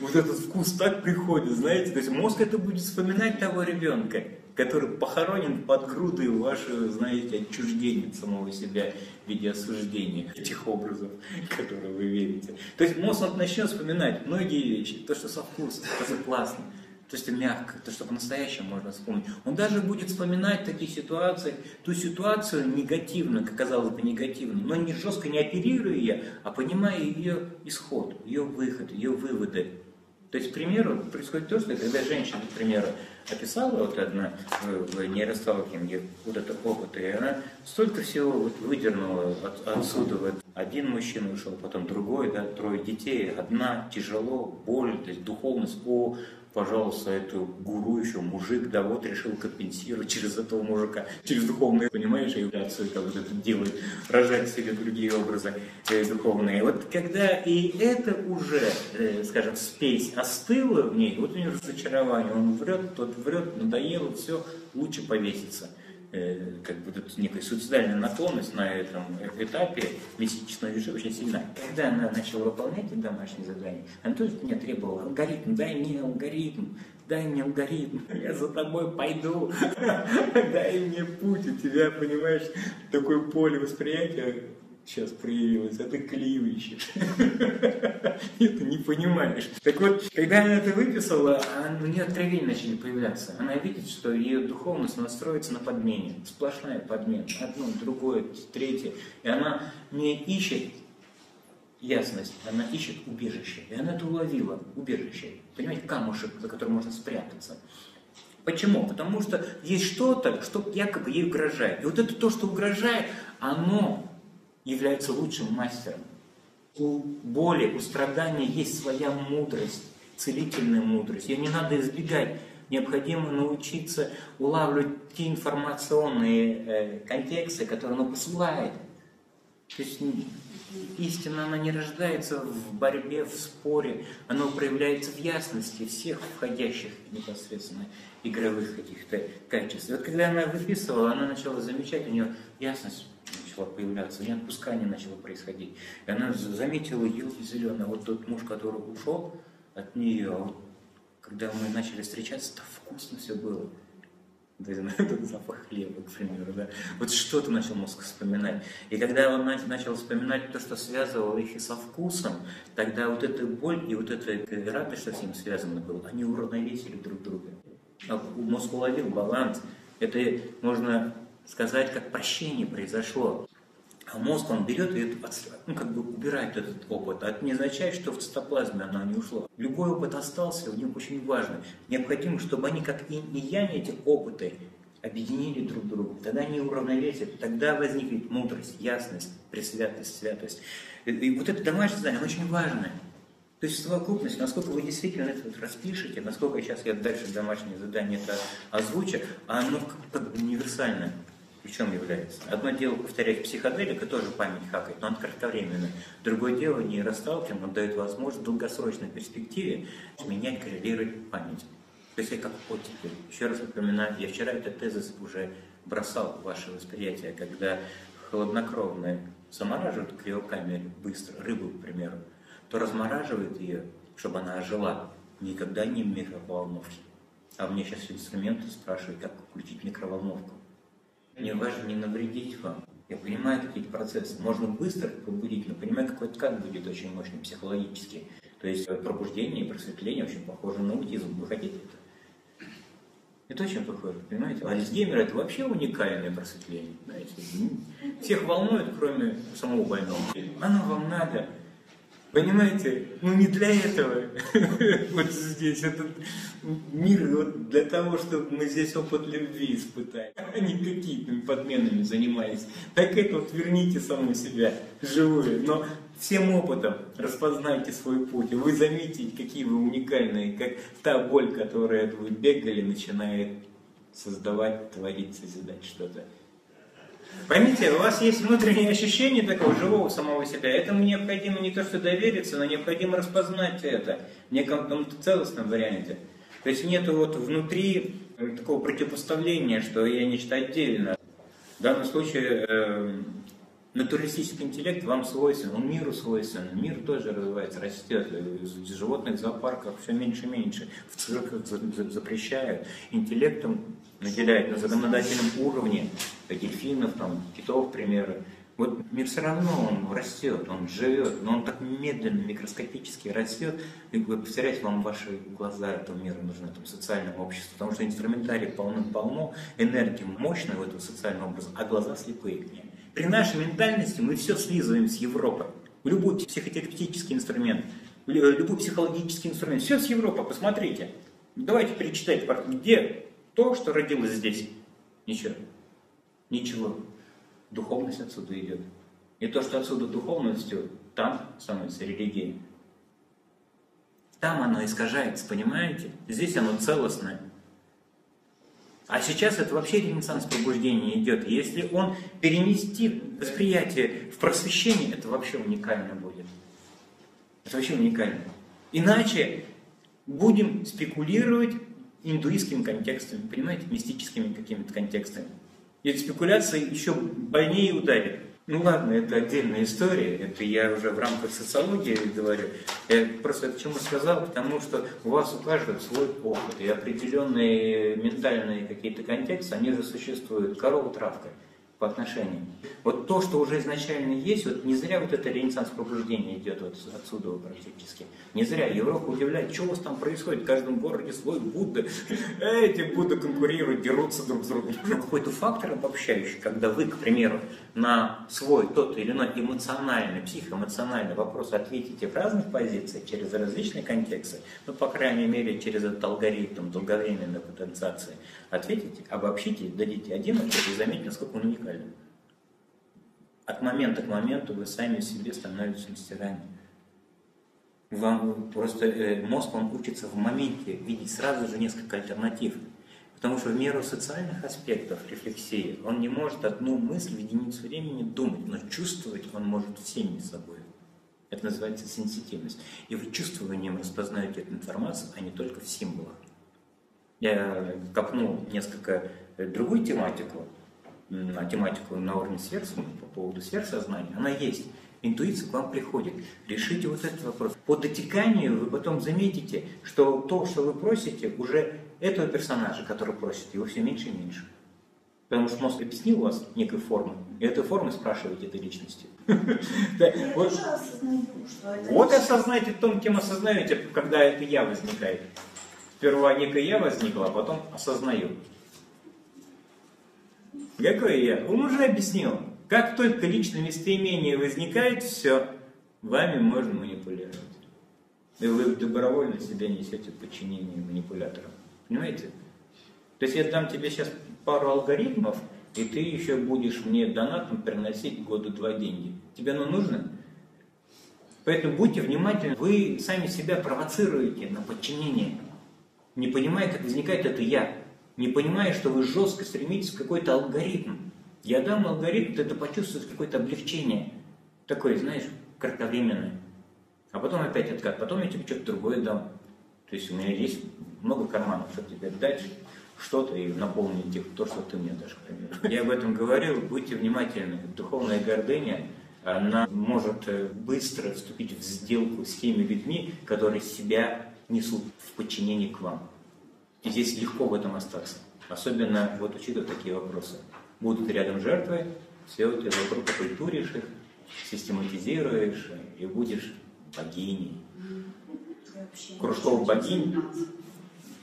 Вот этот вкус так приходит, знаете. То есть мозг это будет вспоминать того ребенка, который похоронен под грудой вашего, знаете, отчуждения самого себя в виде осуждения этих образов, которые вы верите. То есть мозг начнет вспоминать многие вещи, то, что со вкусом, то, что классно то есть мягко, то, что по-настоящему можно вспомнить. Он даже будет вспоминать такие ситуации, ту ситуацию негативную, как казалось бы негативную, но не жестко не оперируя ее, а понимая ее исход, ее выход, ее выводы. То есть, к примеру, происходит то, что когда женщина, к примеру, описала вот одна в нейросталкинге вот этот опыт, и она столько всего вот выдернула от, отсюда. Вот. Один мужчина ушел, потом другой, да, трое детей, одна, тяжело, боль, то есть духовность, о, пожалуйста, эту гуру еще мужик, да вот решил компенсировать через этого мужика, через духовные, понимаешь, являться, как вот это делает, рожать себе другие образы э, духовные. Вот когда и это уже, э, скажем, спесь остыла в ней, вот у него разочарование, он врет, тот врет, надоело, все, лучше повеситься. Э, как бы тут некая суицидальная наклонность на этом этапе месячного режима очень сильна. Когда она начала выполнять эти домашние задания, она тоже мне требовала алгоритм, дай мне алгоритм, дай мне алгоритм, я за тобой пойду, дай мне путь, у тебя, понимаешь, такое поле восприятия сейчас проявилось, а ты Это не понимаешь. Так вот, когда она это выписала, у нее откровения начали появляться. Она видит, что ее духовность настроится на подмене. Сплошная подмена. Одно, другое, третье. И она не ищет ясность, она ищет убежище. И она это уловила, убежище. Понимаете, камушек, за которым можно спрятаться. Почему? Потому что есть что-то, что якобы ей угрожает. И вот это то, что угрожает, оно является лучшим мастером. У боли, у страдания есть своя мудрость, целительная мудрость. Ее не надо избегать. Необходимо научиться улавливать те информационные э, контексты, которые оно посылает. То есть истина, она не рождается в борьбе, в споре, она проявляется в ясности всех входящих непосредственно игровых каких-то качеств. И вот когда она выписывала, она начала замечать, у нее ясность начала появляться, не отпускание начало происходить. И она заметила елки зеленые. Вот тот муж, который ушел от нее, а когда мы начали встречаться, так вкусно все было. Этот запах хлеба, к примеру, да. Вот что-то начал мозг вспоминать. И когда он начал вспоминать то, что связывало их и со вкусом, тогда вот эта боль и вот эта радость, что с ним связано было, они уравновесили друг друга. А мозг уловил баланс. Это можно сказать, как прощение произошло. А мозг, он берет и ну, как бы убирает этот опыт. А это не означает, что в цитоплазме оно не ушло. Любой опыт остался, в нем очень важно. Необходимо, чтобы они, как и и янь, эти опыты, объединили друг друга. Тогда они уравновесят, тогда возникнет мудрость, ясность, пресвятость, святость. И, вот это домашнее задание, оно очень важное. То есть совокупность, насколько вы действительно это вот распишете, насколько сейчас я дальше домашнее задание это озвучу, оно как бы универсальное чем является. Одно дело повторять психоделика, тоже память хакать, но он кратковременный. Другое дело нейросталкинг, он дает возможность в долгосрочной перспективе менять, коррелировать память. То есть я как оттепель. Еще раз напоминаю, я вчера этот тезис уже бросал в ваше восприятие, когда хладнокровные замораживают в криокамере быстро, рыбу, к примеру, то размораживают ее, чтобы она ожила, никогда не в микроволновке. А мне сейчас инструменты спрашивают, как включить микроволновку. Мне важно не навредить вам, Я понимаю какие-то процессы. Можно быстро пробудить, но понимаю, какой откат будет очень мощный психологический. То есть пробуждение и просветление очень похоже на аутизм. Вы хотите это? Это очень похоже, понимаете? Альцгеймер это вообще уникальное просветление. Знаете? Всех волнует, кроме самого больного. Оно вам надо. Понимаете? Ну не для этого. вот здесь этот мир вот для того, чтобы мы здесь опыт любви испытали, а не какими-то подменами занимались. Так это вот верните саму себя живую. Но всем опытом распознайте свой путь. И вы заметите, какие вы уникальные, как та боль, которая вы бегали, начинает создавать, творить, созидать что-то. Поймите, у вас есть внутреннее ощущение такого живого самого себя. Этому необходимо не то что довериться, но необходимо распознать это в неком целостном варианте. То есть нет вот внутри такого противопоставления, что я нечто отдельно. В данном случае э, натуралистический интеллект вам свойствен, он миру свойствен, мир тоже развивается, растет, из животных зоопарках все меньше и меньше, в цирках запрещают, интеллектом наделяют на законодательном уровне, дельфинов, там, китов, примеры. Вот мир все равно, он растет, он живет, но он так медленно, микроскопически растет. И вы представляете, вам ваши глаза этого мира нужны, этому социальному обществу, потому что инструментарий полным-полно, энергии мощная в этом социальном образе, а глаза слепые к ней. При нашей ментальности мы все слизываем с Европы. Любой психотерапевтический инструмент, любой психологический инструмент, все с Европы, посмотрите. Давайте перечитать, где то, что родилось здесь. Ничего. Ничего. Духовность отсюда идет. И то, что отсюда духовностью, там становится религией. Там оно искажается, понимаете? Здесь оно целостное. А сейчас это вообще ренессанс пробуждения идет. Если он перенести восприятие в просвещение, это вообще уникально будет. Это вообще уникально. Иначе будем спекулировать индуистскими контекстами, понимаете, мистическими какими-то контекстами. И эта спекуляция еще больнее ударит. Ну ладно, это отдельная история, это я уже в рамках социологии говорю. Я просто это чему сказал, потому что у вас у каждого свой опыт, и определенные ментальные какие-то контексты, они же существуют. Корова травка по отношению. Вот то, что уже изначально есть, вот не зря вот это ренессанс пробуждения идет вот отсюда практически. Не зря. Европа удивляет, что у вас там происходит. В каждом городе свой Будда. Эти Будды конкурируют, дерутся друг с другом. Какой-то фактор обобщающий, когда вы, к примеру, на свой тот или иной эмоциональный, психоэмоциональный вопрос ответите в разных позициях, через различные контексты, ну, по крайней мере, через этот алгоритм долговременной потенциации, ответите, обобщите, дадите один ответ и заметьте, насколько он уникален. От момента к моменту вы сами себе становитесь мастерами. Вам просто э, мозг, он учится в моменте видеть сразу же несколько альтернатив. Потому что в меру социальных аспектов рефлексии он не может одну мысль в единицу времени думать, но чувствовать он может всеми собой. Это называется сенситивность. И вы чувствованием распознаете эту информацию, а не только в символах. Я копнул несколько э, другую тематику, на тематику на уровне сверх, по поводу сверхсознания. Она есть. Интуиция к вам приходит. Решите вот этот вопрос. По дотеканию вы потом заметите, что то, что вы просите, уже этого персонажа, который просит, его все меньше и меньше. Потому что мозг объяснил у вас некой формы, и этой формы спрашиваете этой личности. Вот осознайте том, кем осознаете, когда это я возникает. Сперва некое я возникло, а потом осознаю. Какое я? Он уже объяснил. Как только личное местоимение возникает, все, вами можно манипулировать. И вы добровольно себя несете подчинение манипуляторам. Понимаете? То есть я дам тебе сейчас пару алгоритмов, и ты еще будешь мне донатом приносить года два деньги. Тебе оно нужно? Поэтому будьте внимательны. Вы сами себя провоцируете на подчинение. Не понимая, как возникает это «я». Не понимая, что вы жестко стремитесь к какой-то алгоритм. Я дам алгоритм, это почувствует какое-то облегчение. Такое, знаешь, кратковременное. А потом опять откат. Потом я тебе что-то другое дам. То есть у меня есть много карманов, чтобы тебе дать что-то и наполнить их, то, что ты мне дашь, к примеру. Я об этом говорил, будьте внимательны. Духовная гордыня, она может э, быстро вступить в сделку с теми людьми, которые себя несут в подчинении к вам. И здесь легко в этом остаться. Особенно вот учитывая такие вопросы. Будут рядом жертвы, все ты вокруг окультуришь их, систематизируешь и будешь богиней. Кружков богинь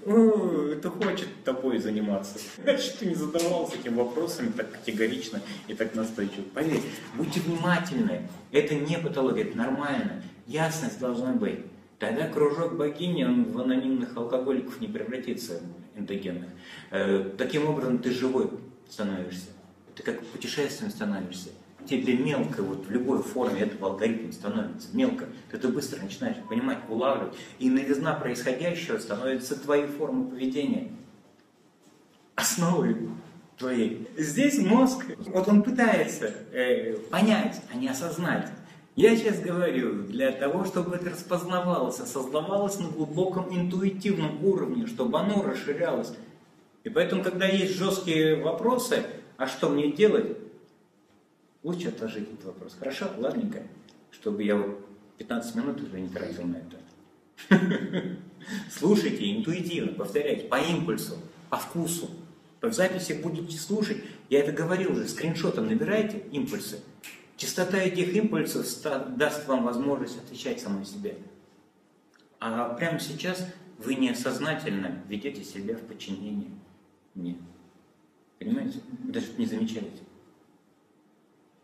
ну, это хочет тобой заниматься. Значит, ты не задавался этим вопросами так категорично и так настойчиво. Поверь, будьте внимательны. Это не патология, это нормально. Ясность должна быть. Тогда кружок богини, он в анонимных алкоголиков не превратится, эндогенных. Э, таким образом, ты живой становишься. Ты как путешественным становишься тебе мелко, вот в любой форме этого алгоритма становится мелко, ты это быстро начинаешь понимать, улавливать, и новизна происходящего становится твоей формой поведения, основой твоей. Здесь мозг, вот он пытается э, понять, а не осознать. Я сейчас говорю для того, чтобы это распознавалось, осознавалось на глубоком интуитивном уровне, чтобы оно расширялось. И поэтому, когда есть жесткие вопросы, а что мне делать, Лучше отложить этот вопрос. Хорошо? Ладненько. Чтобы я вот 15 минут уже не тратил на это. Слушайте интуитивно, повторяйте, по импульсу, по вкусу. В записи будете слушать, я это говорил уже, скриншотом набирайте импульсы. Частота этих импульсов даст вам возможность отвечать самой себе. А прямо сейчас вы неосознательно ведете себя в подчинении мне. Понимаете? Даже не замечаете.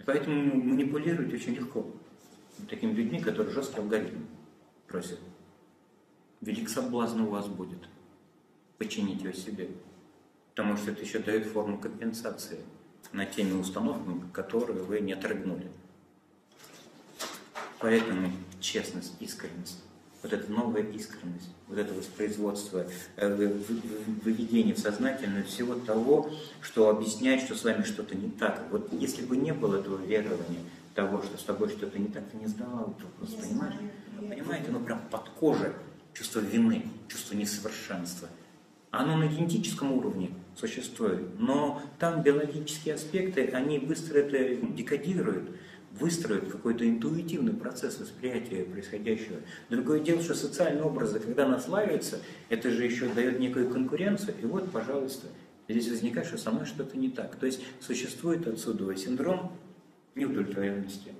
Поэтому манипулировать очень легко такими людьми, которые жесткий алгоритм просят. Велик соблазн у вас будет. Починить его себе. Потому что это еще дает форму компенсации на теми установками, которые вы не отрыгнули. Поэтому честность, искренность вот эта новая искренность, вот это воспроизводство, э, выведение в сознательное всего того, что объясняет, что с вами что-то не так. Вот если бы не было этого верования, того, что с тобой что-то не так, ты не сдавал этот вопрос, понимаешь? Понимаете, оно прям под кожей, чувство вины, чувство несовершенства. Оно на генетическом уровне существует, но там биологические аспекты, они быстро это декодируют выстроить какой-то интуитивный процесс восприятия происходящего. Другое дело, что социальные образы, когда наслаиваются, это же еще дает некую конкуренцию, и вот, пожалуйста, здесь возникает, что со мной что-то не так. То есть существует отсюда синдром неудовлетворенности,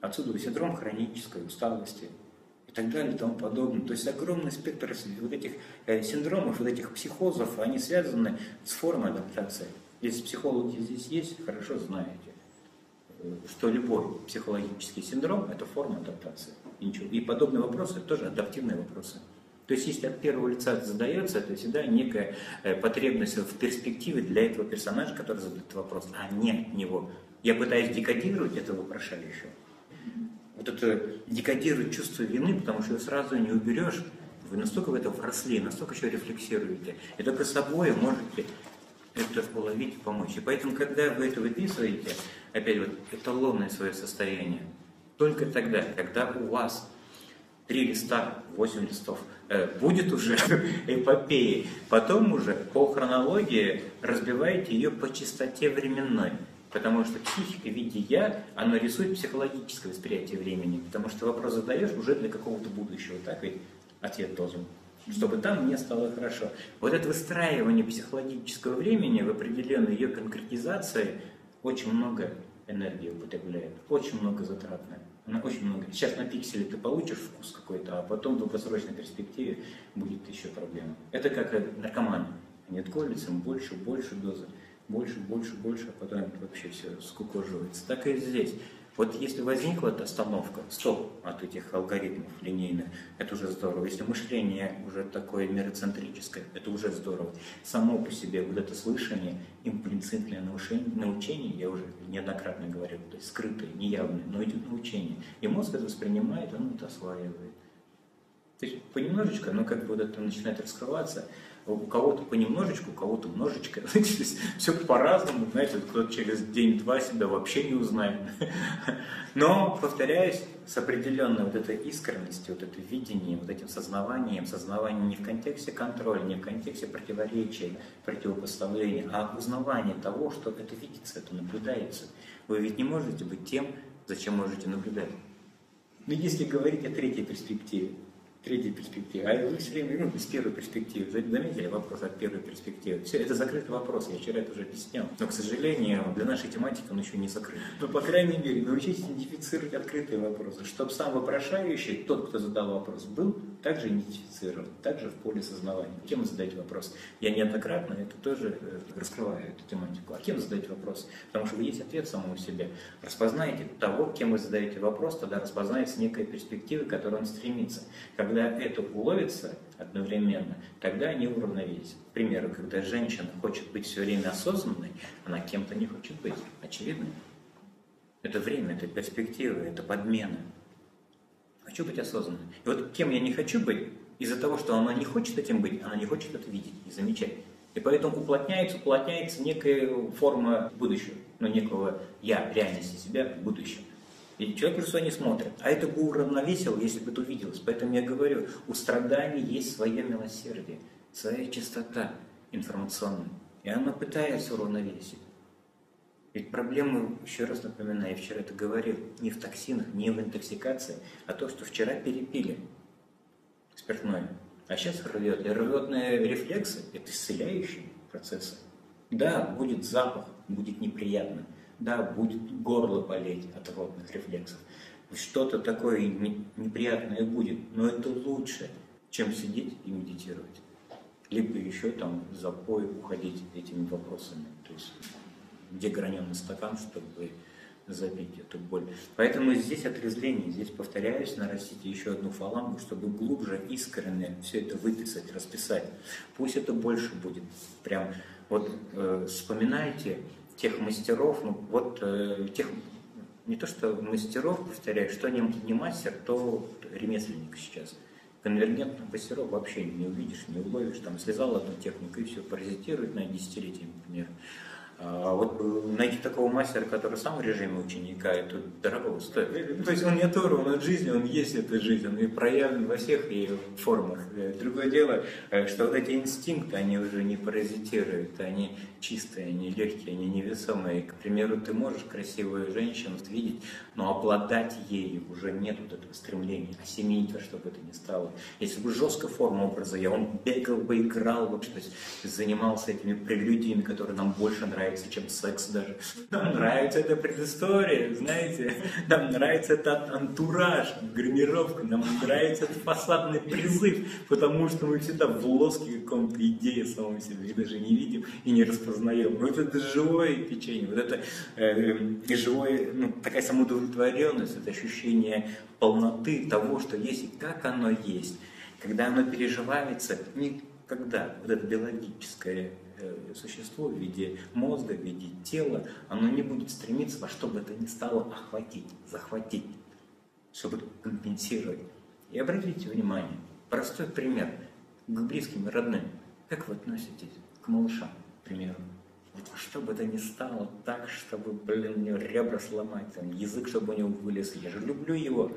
отсюда синдром хронической усталости и так далее и тому подобное. То есть огромный спектр вот этих э, синдромов, вот этих психозов, они связаны с формой адаптации. Если психологи здесь есть, хорошо знаете что любой психологический синдром – это форма адаптации. И, ничего. и подобные вопросы – тоже адаптивные вопросы. То есть, если от первого лица это задается, это всегда некая э, потребность в перспективе для этого персонажа, который задает вопрос, а не него. Я пытаюсь декодировать это вопрошающего. Вот это декодировать чувство вины, потому что сразу не уберешь, вы настолько в это вросли, настолько еще рефлексируете. И только собой можете это уловить и помочь. И поэтому, когда вы это выписываете, опять вот эталонное свое состояние, только тогда, когда у вас три листа, восемь листов, э, будет уже эпопея, потом уже по хронологии разбиваете ее по частоте временной. Потому что психика в виде «я», она рисует психологическое восприятие времени. Потому что вопрос задаешь уже для какого-то будущего, так ведь ответ должен чтобы там мне стало хорошо. Вот это выстраивание психологического времени в определенной ее конкретизации очень много энергии употребляет, очень много затратное. Она очень много. Сейчас на пикселе ты получишь вкус какой-то, а потом в долгосрочной перспективе будет еще проблема. Это как наркоманы. Они отколются больше, больше дозы, больше, больше, больше, а потом вообще все скукоживается. Так и здесь. Вот если возникла эта остановка, стоп от этих алгоритмов линейных, это уже здорово. Если мышление уже такое мироцентрическое, это уже здорово. Само по себе вот это слышание, имплицитное научение, научение, я уже неоднократно говорил, то есть скрытое, неявное, но идет научение. И мозг это воспринимает, он это осваивает. То есть понемножечку, оно как бы вот это начинает раскрываться, у кого-то понемножечку, у кого-то множечко. Все по-разному, знаете, кто-то через день-два себя вообще не узнает. Но, повторяюсь, с определенной вот этой искренностью, вот это видением, вот этим сознаванием, сознаванием не в контексте контроля, не в контексте противоречия, противопоставления, а узнавание того, что это видится, это наблюдается. Вы ведь не можете быть тем, зачем можете наблюдать. Но если говорить о третьей перспективе, третьей перспективы. А вы все время, ну, из первой перспективы. Заметили вопрос от первой перспективы? Все, это закрытый вопрос, я вчера это уже объяснял. Но, к сожалению, для нашей тематики он еще не закрыт. Но, по крайней мере, научитесь идентифицировать открытые вопросы, чтобы сам вопрошающий, тот, кто задал вопрос, был также идентифицирован, также в поле сознавания. Кем вы задаете вопрос? Я неоднократно это тоже э, раскрываю, эту тематику. А кем задаете вопрос? Потому что вы есть ответ самому себе. Распознайте того, кем вы задаете вопрос, тогда распознается некая перспектива, к которой он стремится. Когда когда это уловится одновременно, тогда они уравновесят. К примеру, когда женщина хочет быть все время осознанной, она кем-то не хочет быть. Очевидно. Это время, это перспектива, это подмена. Хочу быть осознанной. И вот кем я не хочу быть, из-за того, что она не хочет этим быть, она не хочет это видеть и замечать. И поэтому уплотняется, уплотняется некая форма будущего, ну, некого я, реальности себя в будущем. И человек просто не смотрит. А это бы уравновесил, если бы это увиделось. Поэтому я говорю, у страданий есть свое милосердие, своя чистота информационная. И она пытается уравновесить. Ведь проблема, еще раз напоминаю, я вчера это говорил, не в токсинах, не в интоксикации, а то, что вчера перепили спиртное. А сейчас рвет. И рвотные рефлексы – это исцеляющие процессы. Да, будет запах, будет неприятно – да, будет горло болеть от ротных рефлексов. Что-то такое неприятное будет, но это лучше, чем сидеть и медитировать. Либо еще там запой уходить этими вопросами. То есть где стакан, чтобы забить эту боль. Поэтому здесь отрезвление, здесь, повторяюсь, нарастите еще одну фалангу, чтобы глубже, искренне все это выписать, расписать. Пусть это больше будет. Прям вот э, вспоминайте тех мастеров, ну вот э, тех, не то что мастеров, повторяю, что не, не мастер, то ремесленник сейчас. Конвергентных мастеров вообще не увидишь, не уловишь, там слезал одну технику и все, паразитирует на десятилетие, например. А вот найти такого мастера, который сам в режиме ученика, это дорого стоит. То есть он не оторван от жизни, он есть эта жизнь, он и проявлен во всех ее формах. Другое дело, э, что вот эти инстинкты, они уже не паразитируют, они чистые, они легкие, они невесомые. К примеру, ты можешь красивую женщину видеть, но обладать ею уже нет вот этого стремления, осеменить во что это ни стало. Если бы жесткая форма образа, я он бегал бы, играл бы, то есть занимался этими прелюдиями, которые нам больше нравятся, нравится, чем секс даже. Нам нравится эта предыстория, знаете. Нам нравится этот антураж, гримировка, нам нравится этот фасадный призыв, потому что мы всегда в лоске каком-то идеи самого себе и даже не видим и не распознаем. Вот это живое печенье, вот это э, живое, ну, такая самоудовлетворенность, это ощущение полноты того, что есть и как оно есть. Когда оно переживается, никогда вот это биологическое Э, существо в виде мозга, в виде тела, оно не будет стремиться во что бы это ни стало охватить, захватить, чтобы компенсировать. И обратите внимание, простой пример к близким и родным. Как вы относитесь к малышам, к примеру? Вот что бы это ни стало так, чтобы, блин, мне ребра сломать, там, язык, чтобы у него вылез. Я же люблю его.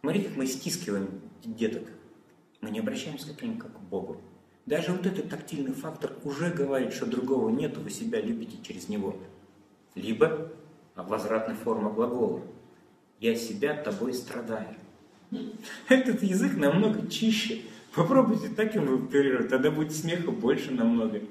Смотрите, как мы стискиваем деток. Мы не обращаемся к ним как к Богу. Даже вот этот тактильный фактор уже говорит, что другого нет, вы себя любите через него. Либо возвратная форма глагола. Я себя тобой страдаю. Этот язык намного чище. Попробуйте так ему оперировать, тогда будет смеха больше намного.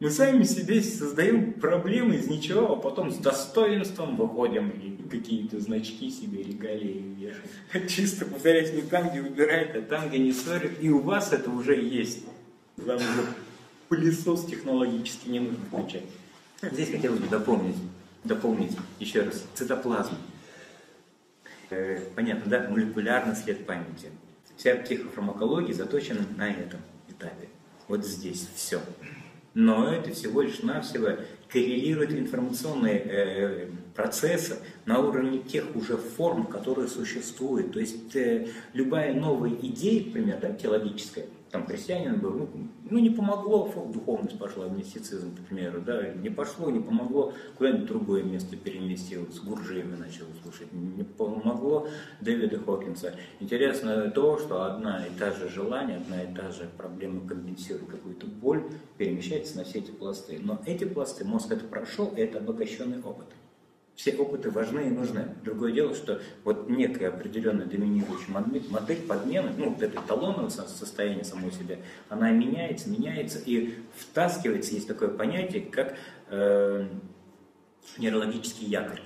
Мы сами себе создаем проблемы из ничего, а потом с достоинством выходим и какие-то значки себе регалии вешаем. Чисто, повторяюсь, не там, где выбирает, а там, где не ссорят. И у вас это уже есть. Вам пылесос технологически не нужно включать. Здесь хотел бы дополнить, дополнить еще раз, цитоплазму. Э, понятно, да, молекулярный след памяти. Вся психофармакология заточена на этом этапе. Вот здесь все. Но это всего лишь навсего коррелирует информационные э, процессы на уровне тех уже форм, которые существуют. То есть э, любая новая идея, например, да, теологическая, там христианин был, ну, ну не помогло, духовность пошла, мистицизм, к примеру, да, не пошло, не помогло, куда-нибудь другое место переместилось, Гурджиева начал слушать, не помогло Дэвида Хокинса. Интересно то, что одна и та же желание, одна и та же проблема компенсирует какую-то боль, перемещается на все эти пласты. Но эти пласты мозг это прошел, это обогащенный опыт. Все опыты важны и нужны. Другое дело, что вот некая определенная доминирующая модель подмены, ну, вот это эталонное состояние самого себя, она меняется, меняется и втаскивается, есть такое понятие, как э, нейрологический якорь.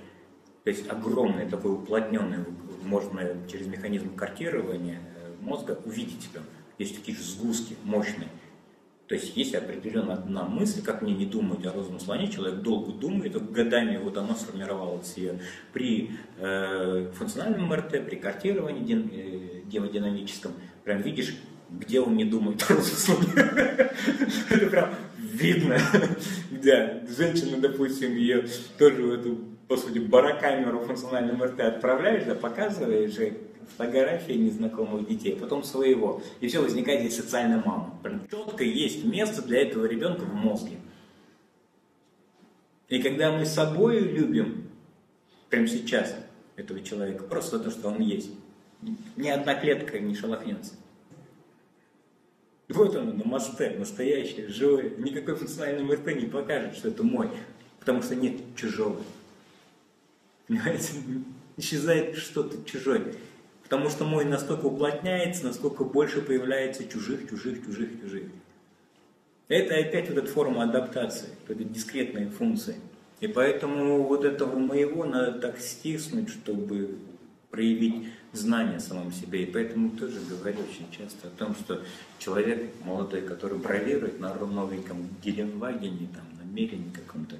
То есть огромный такой уплотненный, можно через механизм картирования э, мозга увидеть его. Есть такие же сгустки мощные. То есть есть определенная одна мысль, как мне не думать о розовом слоне, человек долго думает, годами вот оно сформировалось ее при э, функциональном МРТ, при картировании дин, э, гемодинамическом, прям видишь, где он не думает о розовом слоне. Это прям видно. Да, женщина, допустим, ее тоже в эту, по сути, барокамеру функциональной МРТ отправляешь, да, показываешь, фотографии незнакомых детей, потом своего. И все, возникает здесь социальная мама. Прям четко есть место для этого ребенка в мозге. И когда мы собой любим, прямо сейчас, этого человека, просто то, что он есть, ни одна клетка не шелохнется. Вот он на мосте, настоящий, живой. Никакой функциональный МРТ не покажет, что это мой, потому что нет чужого. Понимаете? Исчезает что-то чужое. Потому что мой настолько уплотняется, насколько больше появляется чужих, чужих, чужих, чужих. Это опять вот эта форма адаптации, это дискретные функции. И поэтому вот этого моего надо так стиснуть, чтобы проявить знание о самом себе. И поэтому тоже говорю очень часто о том, что человек молодой, который бравирует на новеньком Геленвагене, там, на Мерине каком-то,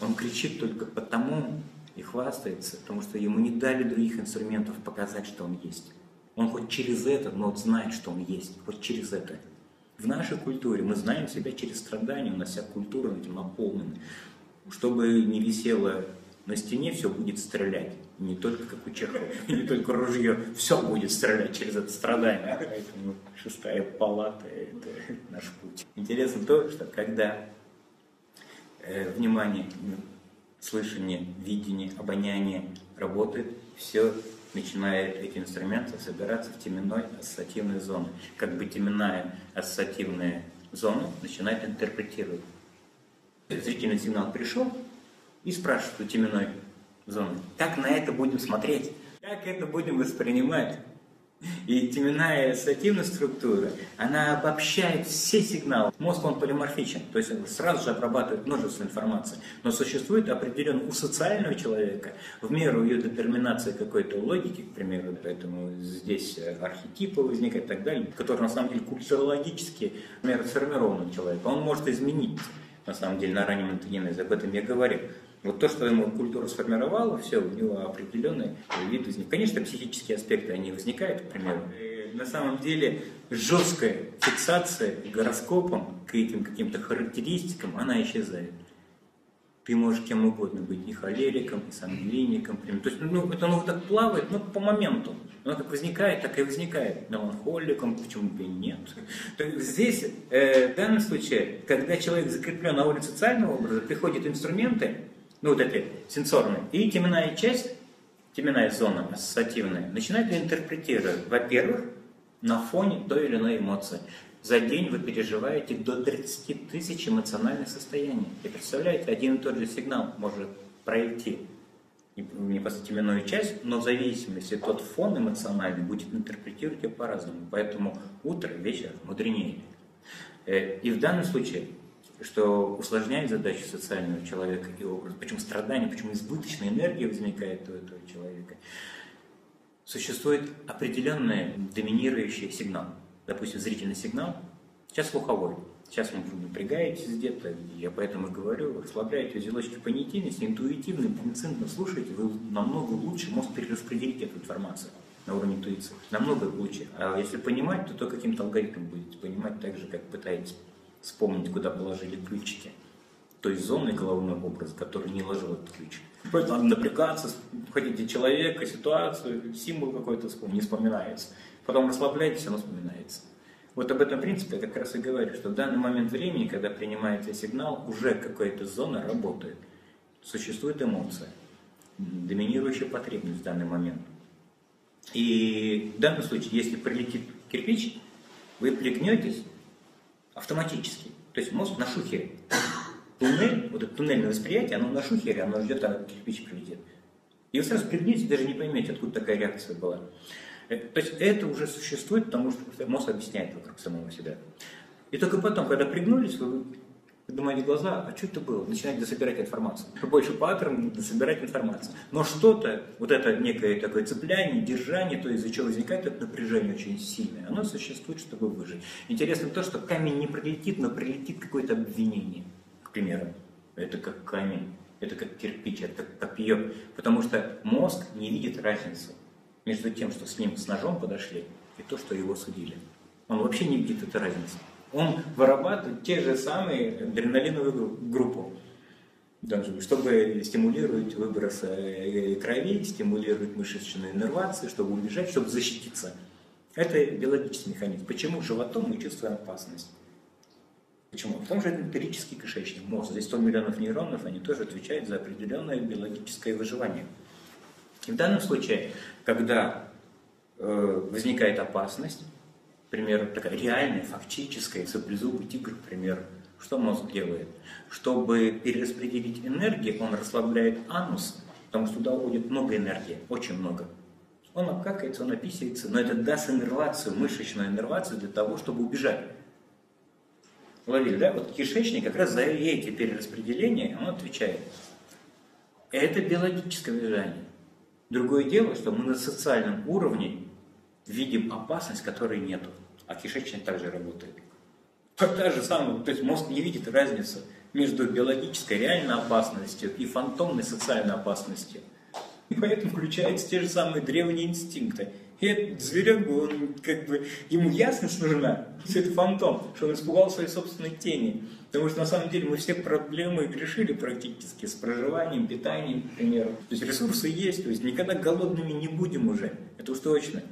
он кричит только потому, и хвастается, потому что ему не дали других инструментов показать, что он есть. Он хоть через это, но вот знает, что он есть, хоть через это. В нашей культуре мы знаем себя через страдания, у нас вся культура этим наполнена. Чтобы не висело на стене, все будет стрелять. Не только как у Чехова, не только ружье, все будет стрелять через это страдание. Поэтому шестая палата – это наш путь. Интересно то, что когда э, внимание слышание, видение, обоняние работает, все начинает эти инструменты собираться в теменной ассоциативной зоне. Как бы теменная ассоциативная зона начинает интерпретировать. Зрительный сигнал пришел и спрашивает у теменной зоны, как на это будем смотреть, как это будем воспринимать. И теменная ассоциативная структура, она обобщает все сигналы. Мозг, он полиморфичен, то есть он сразу же обрабатывает множество информации. Но существует определенно у социального человека, в меру ее детерминации какой-то логики, к примеру, поэтому здесь архетипы возникают и так далее, которые на самом деле культурологически, например, сформированы человека. Он может изменить, на самом деле, на раннем интегенезе, об этом я говорил. Вот то, что ему культура сформировала, все, у него определенный вид возник. Конечно, психические аспекты, они возникают, к примеру. На самом деле жесткая фиксация гороскопом к этим каким-то характеристикам, она исчезает. Ты можешь кем угодно быть, и холериком, и сангвиником. То есть, ну, это ну, так плавает, ну, по моменту. Оно как возникает, так и возникает. Меланхоликом, почему бы и нет. То есть здесь, э, в данном случае, когда человек закреплен на уровне социального образа, приходят инструменты, ну вот эти сенсорные, и теменная часть, теменная зона ассоциативная, начинает интерпретировать, во-первых, на фоне той или иной эмоции. За день вы переживаете до 30 тысяч эмоциональных состояний. И представляете, один и тот же сигнал может пройти непосредственную часть, но в зависимости тот фон эмоциональный будет интерпретировать ее по-разному. Поэтому утро, вечер мудренее. Э, и в данном случае что усложняет задачу социального человека и образ. Почему страдание, почему избыточная энергия возникает у этого человека. Существует определенный доминирующий сигнал. Допустим, зрительный сигнал, сейчас слуховой. Сейчас вы напрягаетесь где-то, я поэтому и говорю, расслабляете узелочки понятийности, интуитивно, интенсивно слушаете, вы намного лучше можете перераспределить эту информацию на уровне интуиции. Намного лучше. А если понимать, то, то каким-то алгоритмом будете понимать так же, как пытаетесь вспомнить, куда положили ключики той зоны головной образ, который не ложил этот ключ. Поэтому надо напрягаться, хотите человека, ситуацию, символ какой-то не вспоминается. Потом расслабляйтесь, оно вспоминается. Вот об этом принципе я как раз и говорю, что в данный момент времени, когда принимается сигнал, уже какая-то зона работает. Существует эмоция, доминирующая потребность в данный момент. И в данном случае, если прилетит кирпич, вы пригнетесь, автоматически. То есть мозг на шухере. туннель, вот это туннельное восприятие, оно на шухере, оно ждет, а кирпич прилетит. И вы сразу пригнете, даже не поймете, откуда такая реакция была. Э, то есть это уже существует, потому что мозг объясняет вокруг самого себя. И только потом, когда пригнулись, вы поднимаете глаза, а что это было? Начинаете дособирать информацию. Больше паттерн, дособирать информацию. Но что-то, вот это некое такое цепляние, держание, то из-за чего возникает это напряжение очень сильное, оно существует, чтобы выжить. Интересно то, что камень не прилетит, но прилетит какое-то обвинение, к примеру. Это как камень, это как кирпич, это как копье. Потому что мозг не видит разницу между тем, что с ним с ножом подошли, и то, что его судили. Он вообще не видит этой разницы. Он вырабатывает те же самые адреналиновую группу, чтобы стимулировать выброс э, крови, стимулировать мышечную иннервацию, чтобы убежать, чтобы защититься. Это биологический механизм. Почему животом мы чувствуем опасность? Почему? Потому что это энтерический кишечник, мозг. Здесь 100 миллионов нейронов, они тоже отвечают за определенное биологическое выживание. И в данном случае, когда э, возникает опасность, к примеру, такая реальная, фактическая, саблезубый тигр, к примеру, что мозг делает? Чтобы перераспределить энергию, он расслабляет анус, потому что туда уходит много энергии, очень много. Он обкакается, он описывается, но это даст иннервацию, мышечную иннервацию для того, чтобы убежать. Ловили, да? Вот кишечник как раз за эти перераспределения он отвечает. Это биологическое движение. Другое дело, что мы на социальном уровне видим опасность, которой нету. А кишечник также работает. Та же самая, то есть мозг не видит разницу между биологической реальной опасностью и фантомной социальной опасностью. И поэтому включаются те же самые древние инстинкты. И этот зверек, он как бы, ему ясность нужна, что это фантом, что он испугал своей собственной тени. Потому что на самом деле мы все проблемы решили практически с проживанием, питанием, к примеру. То есть ресурсы есть, то есть никогда голодными не будем уже, это уж точно.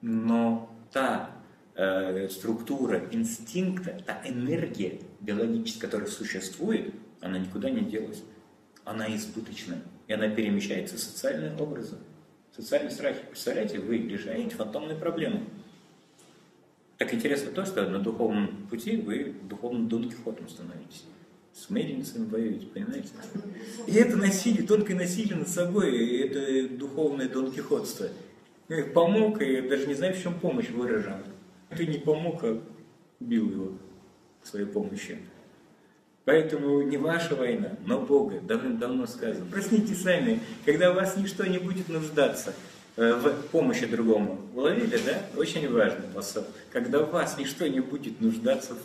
Но та э, структура инстинкта, та энергия биологическая, которая существует, она никуда не делась. Она избыточная. И она перемещается в социальные образы. Социальный страх. Представляете, вы решаете фантомные проблемы. Так интересно то, что на духовном пути вы духовным Дон Кихотом становитесь. С мельницами воюете, понимаете? И это насилие, тонкое насилие над собой, и это духовное Дон Кихотство. Я помог, и даже не знаю, в чем помощь выражена. Ты не помог, а убил его своей помощью. Поэтому не ваша война, но Бога, давным-давно сказано. Проснитесь сами, когда у вас ничто не будет нуждаться э, в помощи другому. Уловили, да? Очень важный посыл. Когда у вас ничто не будет нуждаться в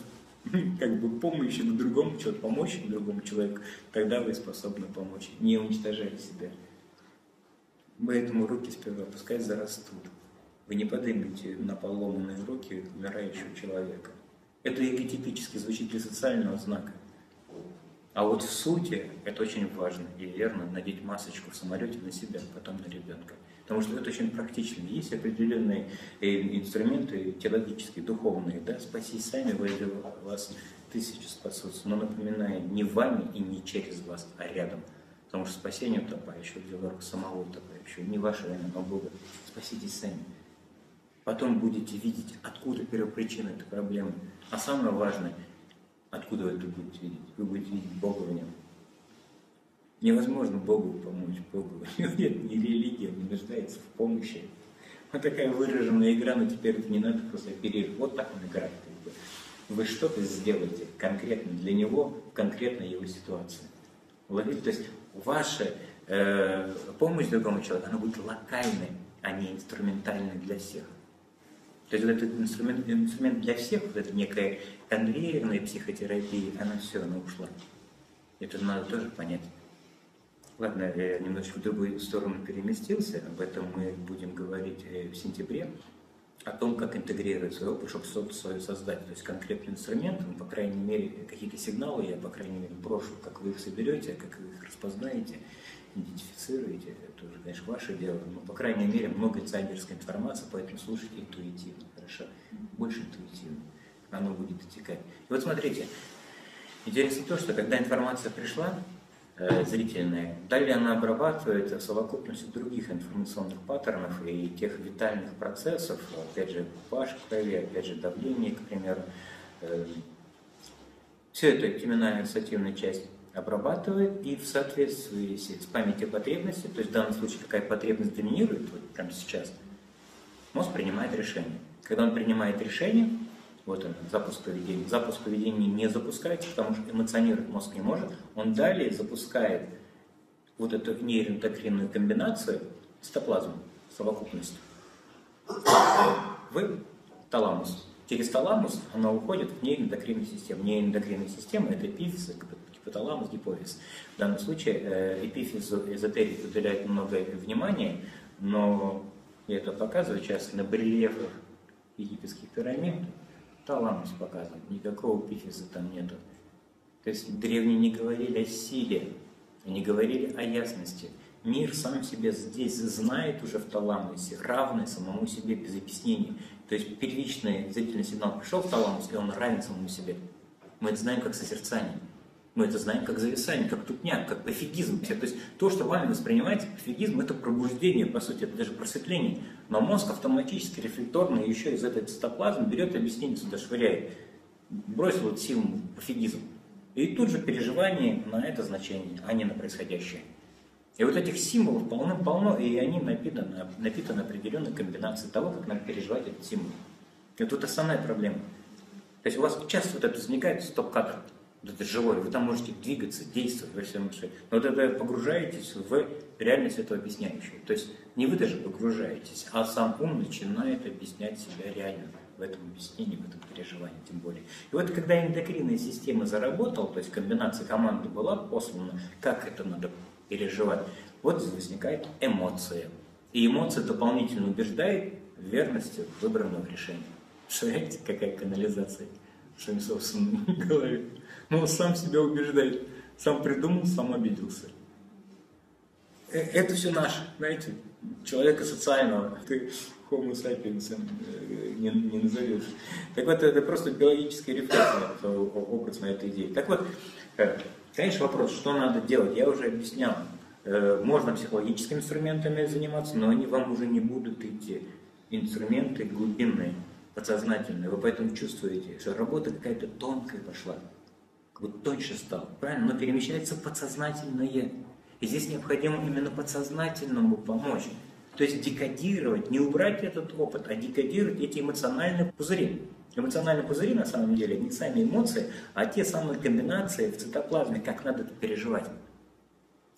как бы помощи другому человеку, помочь другому человеку, тогда вы способны помочь, не уничтожая себя. Поэтому руки сперва пускай зарастут. Вы не поднимете на поломанные руки умирающего человека. Это эготипически звучит для социального знака. А вот в сути это очень важно и верно надеть масочку в самолете на себя, потом на ребенка. Потому что это очень практично. Есть определенные э, инструменты теологические, духовные. Да? Спасись сами, возле вас тысячи спасутся. Но напоминаю, не вами и не через вас, а рядом. Потому что спасение утопающего – дело рук самого утопающего. Не ваша вина, но Бога. Спаситесь сами. Потом будете видеть, откуда первопричина этой проблемы. А самое важное, откуда вы это будете видеть? Вы будете видеть Бога в нем. Невозможно Богу помочь, Богу. Нет ни религии, он не нуждается в помощи. Вот такая выраженная игра, но теперь это не надо просто оперировать. Вот так он играет. Вы что-то сделаете конкретно для него, в конкретной его ситуации. Ловите? То есть ваша э, помощь другому человеку, она будет локальной, а не инструментальной для всех. То есть этот инструмент, инструмент для всех, вот эта некая конвейерная психотерапия, она все, она ушла. Это надо тоже понять. Ладно, я немножечко в другую сторону переместился, об этом мы будем говорить э, в сентябре, о том, как интегрировать свой опыт, чтобы что-то свое создать. То есть конкретный инструмент, ну, по крайней мере, какие-то сигналы я, по крайней мере, брошу, как вы их соберете, как вы их распознаете, идентифицируете, это уже, конечно, ваше дело, но, по крайней мере, много инсайдерской информации, поэтому слушайте интуитивно, хорошо? Больше интуитивно. Оно будет отекать. И вот смотрите, интересно то, что когда информация пришла, э, зрительная, далее она обрабатывается в совокупности других информационных паттернов и тех витальных процессов, опять же, pH крови, опять же, давление, к примеру. Э, все это теменная ассоциативная часть обрабатывает и в соответствии с памятью потребности, то есть в данном случае какая потребность доминирует вот прямо сейчас, мозг принимает решение. Когда он принимает решение, вот он, запуск поведения. Запуск поведения не запускается, потому что эмоционировать мозг не может. Он далее запускает вот эту нейроэндокринную комбинацию цитоплазму, совокупность, в таламус. Через таламус она уходит в нейроэндокринную систему. Нейроэндокринная система – это эпифиз, гипоталамус, гипофиз. В данном случае э, эпифизу эзотерик уделяет много внимания, но я это показываю часто на барельефах египетских пирамид. Таламус показан, никакого эпифиза там нету. То есть древние не говорили о силе, они говорили о ясности. Мир сам себя здесь знает уже в таламусе, равный самому себе без объяснений. То есть первичный зрительный сигнал пришел в таламус, и он равен самому себе. Мы это знаем как созерцание. Мы это знаем как зависание, как тупняк, как пофигизм. То есть то, что вами воспринимается пофигизм, это пробуждение, по сути, это даже просветление. Но мозг автоматически, рефлекторно еще из этой цитоплазмы берет объяснение сюда, швыряет. Бросил вот силу пофигизм. И тут же переживание на это значение, а не на происходящее. И вот этих символов полно-полно, и они напитаны, напитаны определенной комбинацией того, как надо переживать этот символ. И тут основная проблема. То есть у вас часто вот это возникает стоп-кадр вот это живое, вы там можете двигаться, действовать во всем этом. Но вот это погружаетесь в реальность этого объясняющего. То есть не вы даже погружаетесь, а сам ум начинает объяснять себя реально в этом объяснении, в этом переживании тем более. И вот когда эндокринная система заработала, то есть комбинация команды была послана, как это надо переживать, вот возникает эмоция. И эмоция дополнительно убеждает в верности выбранного решения. Представляете, какая канализация в своей собственной голове? Но он сам себя убеждает. Сам придумал, сам обиделся. Э, это все наше, знаете, человека социального. Ты homo sapiens э, не, не назовешь. Так вот, это просто биологический рефлекс, образ на этой идее. Так вот, э, конечно, вопрос, что надо делать, я уже объяснял. Можно психологическими инструментами заниматься, но они вам уже не будут идти. Инструменты глубинные, подсознательные. Вы поэтому чувствуете, что работа какая-то тонкая пошла вот тоньше стал, правильно? Но перемещается подсознательное. И здесь необходимо именно подсознательному помочь. То есть декодировать, не убрать этот опыт, а декодировать эти эмоциональные пузыри. Эмоциональные пузыри на самом деле не сами эмоции, а те самые комбинации в цитоплазме, как надо это переживать.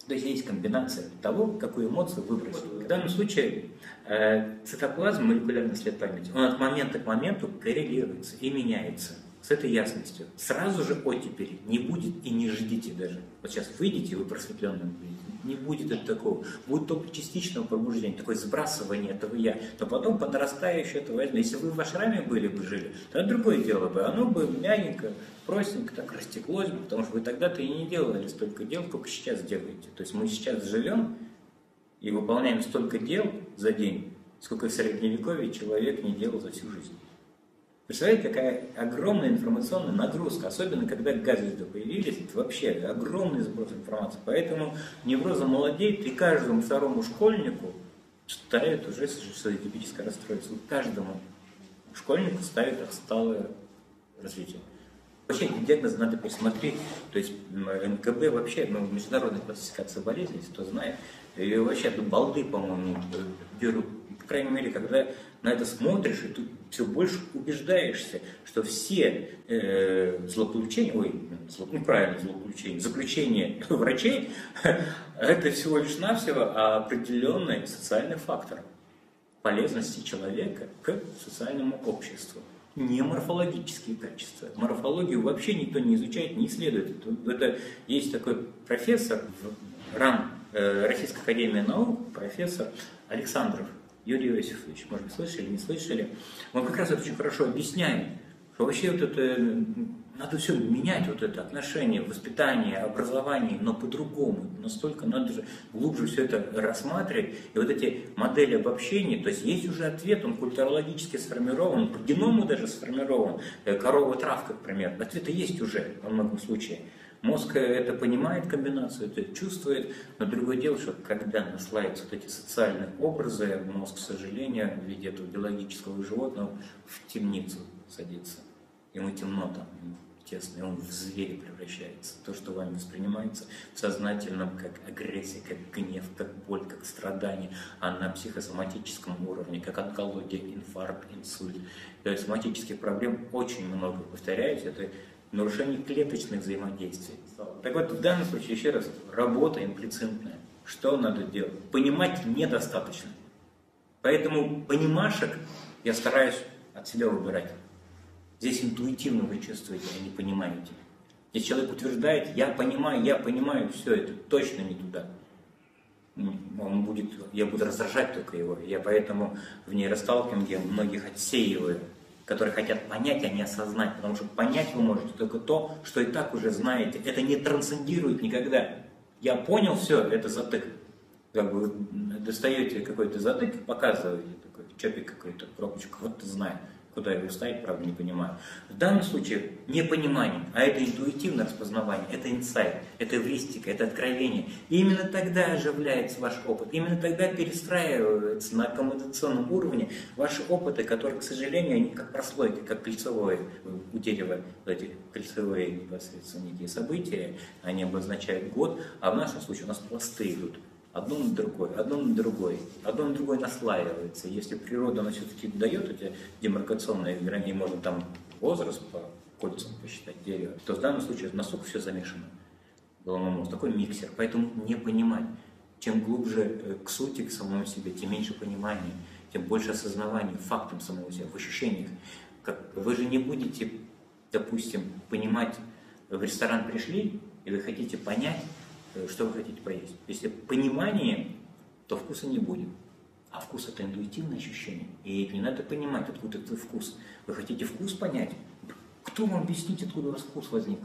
То есть есть комбинация того, какую эмоцию выбросить. В данном случае э, цитоплазм, молекулярный след памяти, он от момента к моменту коррелируется и меняется с этой ясностью. Сразу же оттепели не будет и не ждите даже. Вот сейчас выйдете, вы просветленным будете, не будет это такого. Будет только частичного пробуждения, такое сбрасывание этого я. Но потом подрастающее это возьмет. Если вы в ашраме были бы жили, то другое дело бы. Оно бы мягенько, простенько так растеклось бы, потому что вы тогда-то и не делали столько дел, сколько сейчас делаете. То есть мы сейчас живем и выполняем столько дел за день, сколько в средневековье человек не делал за всю жизнь. Представляете, какая огромная информационная нагрузка, особенно когда гаджеты появились, это вообще огромный сброс информации. Поэтому невроза молодеет, и каждому второму школьнику ставят уже типическое расстройство. Каждому школьнику ставят отсталое развитие. Вообще диагноз надо пересмотреть. То есть МКБ вообще, ну, международная классификация болезней, кто знает, и вообще балды, по-моему, берут. По крайней мере, когда на это смотришь, и ты все больше убеждаешься, что все э, злоключения, ой, зло, неправильно злоключения, заключения врачей, это всего лишь навсего определенный социальный фактор полезности человека к социальному обществу. Не морфологические качества. Морфологию вообще никто не изучает, не исследует. Это есть такой профессор в РАН, э, Российской Академии Наук, профессор Александров, Юрий Иосифович, может быть, слышали, не слышали, он как раз это очень хорошо объясняет, что вообще вот это, надо все менять, вот это отношение, воспитание, образование, но по-другому, настолько надо же глубже все это рассматривать, и вот эти модели обобщения, то есть есть уже ответ, он культурологически сформирован, по геному даже сформирован, э, корова травка, например, ответы есть уже во многом случае. Мозг это понимает комбинацию, это чувствует, но другое дело, что когда наслаиваются вот эти социальные образы, мозг, к сожалению, в виде этого биологического животного в темницу садится. Ему темно там, тесный, он в зверя превращается. То, что вами воспринимается в сознательном как агрессия, как гнев, как боль, как страдание, а на психосоматическом уровне, как онкология, инфаркт, инсульт. То есть соматических проблем очень много. Повторяюсь, это нарушение клеточных взаимодействий. Так вот, в данном случае, еще раз, работа имплицитная. Что надо делать? Понимать недостаточно. Поэтому понимашек я стараюсь от себя выбирать. Здесь интуитивно вы чувствуете, а не понимаете. Здесь человек утверждает, я понимаю, я понимаю, все это точно не туда. Он будет, я буду раздражать только его. Я поэтому в нейросталкинге многих отсеиваю, которые хотят понять, а не осознать. Потому что понять вы можете только то, что и так уже знаете. Это не трансцендирует никогда. Я понял все, это затык. Как бы достаете какой-то затык, показываете такой чопик какой-то, пробочку, вот ты знаешь куда его ставить, правда, не понимаю. В данном случае не понимание, а это интуитивное распознавание, это инсайт, это эвристика, это откровение. И именно тогда оживляется ваш опыт, именно тогда перестраивается на аккомодационном уровне ваши опыты, которые, к сожалению, они как прослойки, как кольцевое у дерева, эти кольцевые непосредственно события, они обозначают год, а в нашем случае у нас пласты идут одно на другое, одно на другое, одно на другое наслаивается. Если природа, она все-таки дает эти демаркационные грани, можно там возраст по кольцам посчитать дерево, то в данном случае настолько все замешано. Головной мозг, такой миксер. Поэтому не понимать. Чем глубже э, к сути, к самому себе, тем меньше понимания, тем больше осознавания фактом самого себя, в ощущениях. Как, вы же не будете, допустим, понимать, в ресторан пришли, и вы хотите понять, что вы хотите поесть. Если понимание, то вкуса не будет. А вкус это интуитивное ощущение. И не надо понимать, откуда этот вкус. Вы хотите вкус понять? Кто вам объяснит, откуда у вас вкус возник?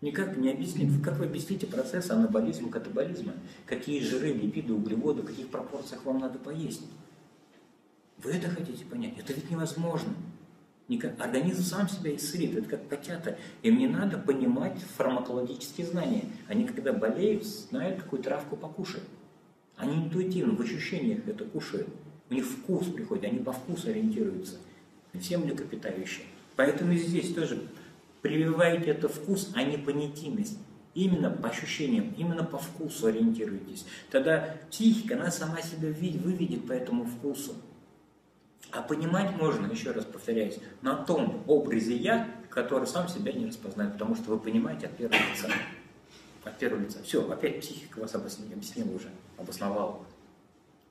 Никак не объяснит. Как вы объясните процесс анаболизма, катаболизма? Какие жиры, липиды, углеводы, в каких пропорциях вам надо поесть? Вы это хотите понять? Это ведь невозможно. Организм сам себя исцелит, это как котята. Им не надо понимать фармакологические знания. Они, когда болеют, знают, какую травку покушать. Они интуитивно, в ощущениях это кушают. У них вкус приходит, они по вкусу ориентируются. Все млекопитающие. Поэтому и здесь тоже прививайте это вкус, а не понятийность. Именно по ощущениям, именно по вкусу ориентируйтесь. Тогда психика, она сама себя выведет по этому вкусу. А понимать можно, еще раз повторяюсь, на том образе «я», который сам себя не распознает, потому что вы понимаете от первого лица. От первого лица. Все, опять психика вас объяснила уже, обосновала.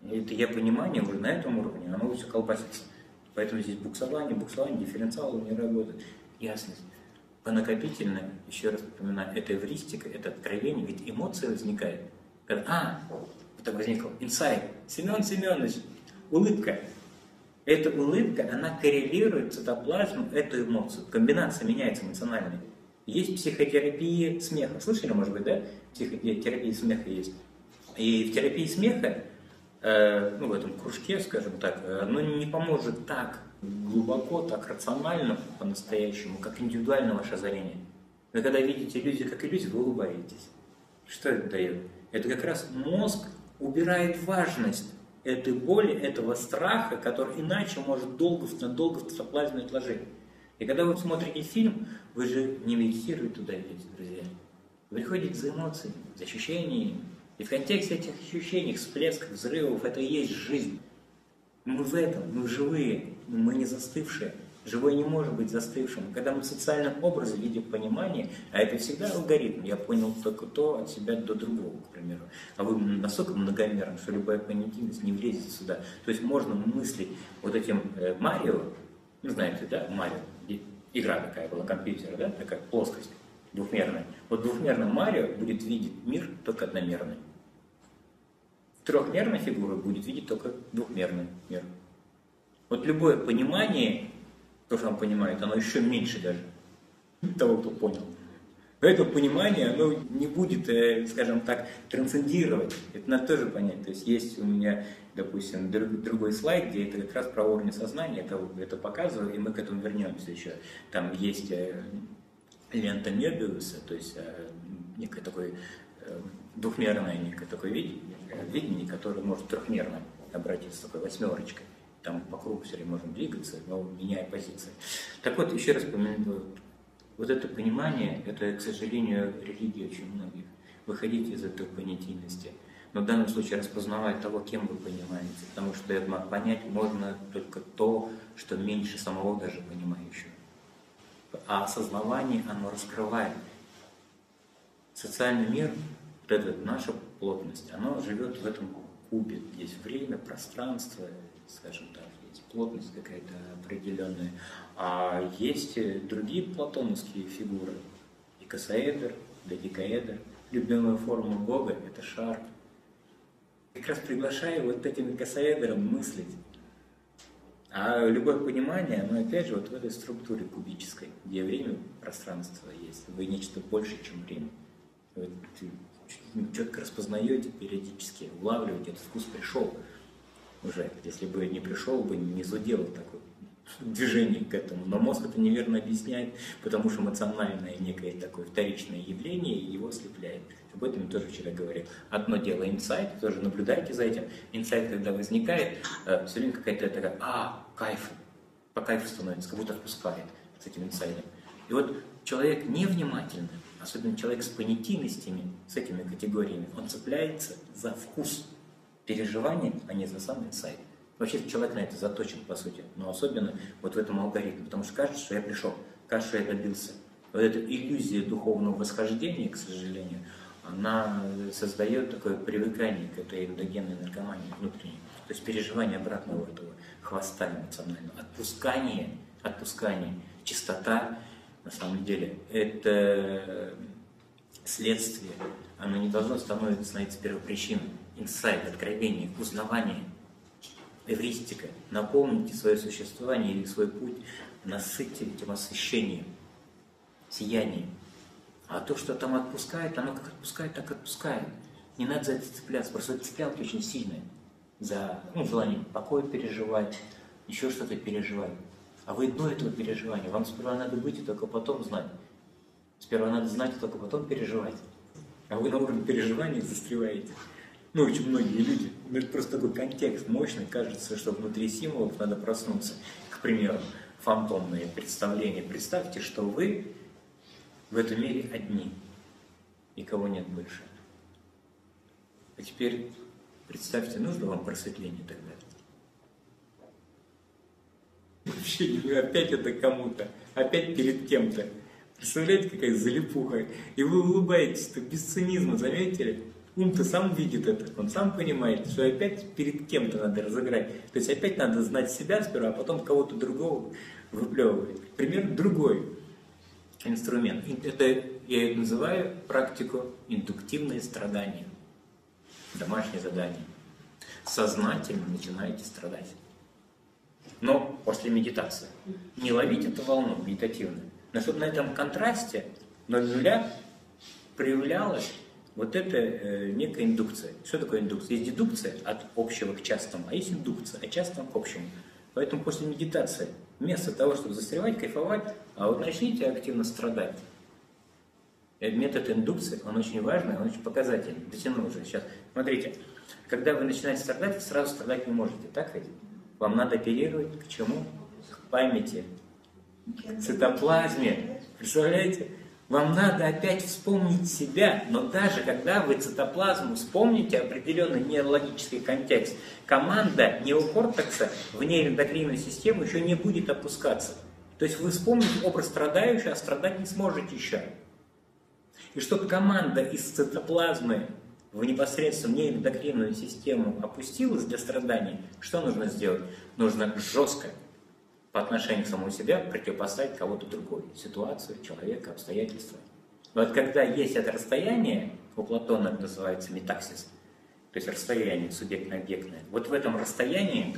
Это я понимание уже на этом уровне, оно все колбасится. Поэтому здесь буксование, буксование, дифференциал не работает. Ясность. По накопительно, еще раз напоминаю, это эвристика, это откровение, ведь эмоция возникает. Когда, а, это возникл инсайт, Семен Семенович, улыбка, эта улыбка, она коррелирует цитоплазму, эту эмоцию. Комбинация меняется эмоциональной. Есть психотерапия смеха. Слышали, может быть, да? Психотерапия смеха есть. И в терапии смеха, э, ну, в этом кружке, скажем так, оно не поможет так глубоко, так рационально по-настоящему, как индивидуально ваше озарение. Вы когда видите иллюзию как иллюзию, вы улыбаетесь. Что это дает? Это как раз мозг убирает важность этой боли, этого страха, который иначе может долго, надолго в цитоплазме отложить. И когда вы смотрите фильм, вы же не медитируете туда идете, друзья. Вы приходите за эмоциями, за ощущениями. И в контексте этих ощущений, всплесков, взрывов, это и есть жизнь. Мы в этом, мы живые, мы не застывшие. Живой не может быть застывшим. Когда мы в социальном образе видим понимание, а это всегда алгоритм, я понял только то от себя до другого, к примеру. А вы настолько многомерны, что любая понятийность не влезет сюда. То есть можно мыслить вот этим э, Марио, ну знаете, да, Марио, игра такая была, компьютер, да, такая плоскость двухмерная. Вот двухмерный Марио будет видеть мир только одномерный. Трехмерная фигура будет видеть только двухмерный мир. Вот любое понимание то, что он понимает, оно еще меньше даже того, кто понял. Поэтому понимание, оно не будет, э, скажем так, трансцендировать. Это надо тоже понять. То есть есть у меня, допустим, другой слайд, где это как раз про уровень сознания, это, это показываю, и мы к этому вернемся еще. Там есть э, лента Мебиуса, то есть э, некое такое двухмерное некое такое видение, видение, которое может трехмерно обратиться такой восьмерочкой там по кругу все время можем двигаться, но меняя позиции. Так вот, еще раз помяну, Вот это понимание, это, к сожалению, религия очень многих. Выходить из этой понятийности. Но в данном случае распознавать того, кем вы понимаете. Потому что это понять можно только то, что меньше самого даже понимающего. А осознавание, оно раскрывает. Социальный мир, вот эта наша плотность, оно живет в этом кубе. Есть время, пространство, скажем так, есть плотность какая-то определенная. А есть другие платоновские фигуры. Икосаэдр, додикаэдр. Любимая форма Бога – это шар. Как раз приглашаю вот этим икосаэдром мыслить. А любое понимание, оно опять же вот в этой структуре кубической, где время, пространство есть. Вы нечто больше, чем время. Вы четко распознаете периодически, улавливаете, этот вкус пришел уже. Если бы не пришел, бы не зудел такой движение к этому. Но мозг это неверно объясняет, потому что эмоциональное некое такое вторичное явление его ослепляет. Об этом я тоже вчера говорил. Одно дело инсайт, тоже наблюдайте за этим. Инсайт, когда возникает, э, все время какая-то такая, а, кайф, по кайфу становится, как будто отпускает с этим инсайтом. И вот человек невнимательный, особенно человек с понятийностями, с этими категориями, он цепляется за вкус переживания, а не за сам инсайт. Вообще человек на это заточен, по сути, но особенно вот в этом алгоритме, потому что кажется, что я пришел, кажется, что я добился. Вот эта иллюзия духовного восхождения, к сожалению, она создает такое привыкание к этой эндогенной наркомании внутренней. То есть переживание обратного этого хвоста эмоционального, отпускание, отпускание, чистота, на самом деле, это следствие, оно не должно становиться, становиться первопричиной. Инсайт, откровение, узнавание – эвристика. Наполните свое существование или свой путь, насытьте этим освещением, сиянием. А то, что там отпускает, оно как отпускает, так отпускает. Не надо за это цепляться, просто цеплялки очень сильное. За ну, желание покой переживать, еще что-то переживать. А вы до этого переживания, вам сперва надо быть и только потом знать. Сперва надо знать, и только потом переживать. А вы на уровне переживания застреваете ну, очень многие люди. Ну, это просто такой контекст мощный, кажется, что внутри символов надо проснуться. К примеру, фантомные представления. Представьте, что вы в этом мире одни, никого нет больше. А теперь представьте, нужно вам просветление тогда? Вообще, опять это кому-то, опять перед кем-то. Представляете, какая залипуха. И вы улыбаетесь-то без цинизма, заметили? Ум-то сам видит это, он сам понимает, что опять перед кем-то надо разыграть. То есть опять надо знать себя сперва, а потом кого-то другого выплевывать. Пример другой инструмент. Это я это называю практику индуктивное страдание. Домашнее задание. Сознательно начинаете страдать. Но после медитации. Не ловить эту волну медитативную. Но чтобы на этом контрасте ноль нуля проявлялось вот это э, некая индукция. Что такое индукция? Есть дедукция от общего к частному, а есть индукция от частного к общему. Поэтому после медитации, вместо того, чтобы застревать, кайфовать, а вот начните активно страдать. Э, метод индукции, он очень важный, он очень показательный. Дотяну уже сейчас. Смотрите, когда вы начинаете страдать, вы сразу страдать не можете, так ведь? Вам надо оперировать к чему? К памяти, цитоплазме. Представляете? Вам надо опять вспомнить себя, но даже когда вы цитоплазму вспомните определенный нейрологический контекст, команда неокортекса в нейроэндокринную систему еще не будет опускаться. То есть вы вспомните образ страдающего, а страдать не сможете еще. И чтобы команда из цитоплазмы в непосредственно нейроэндокринную систему опустилась для страдания, что нужно сделать? Нужно жестко по отношению к самому себе противопоставить кого-то другой, ситуацию, человека, обстоятельства. Вот когда есть это расстояние, у Платона это называется метаксис, то есть расстояние субъектно-объектное, вот в этом расстоянии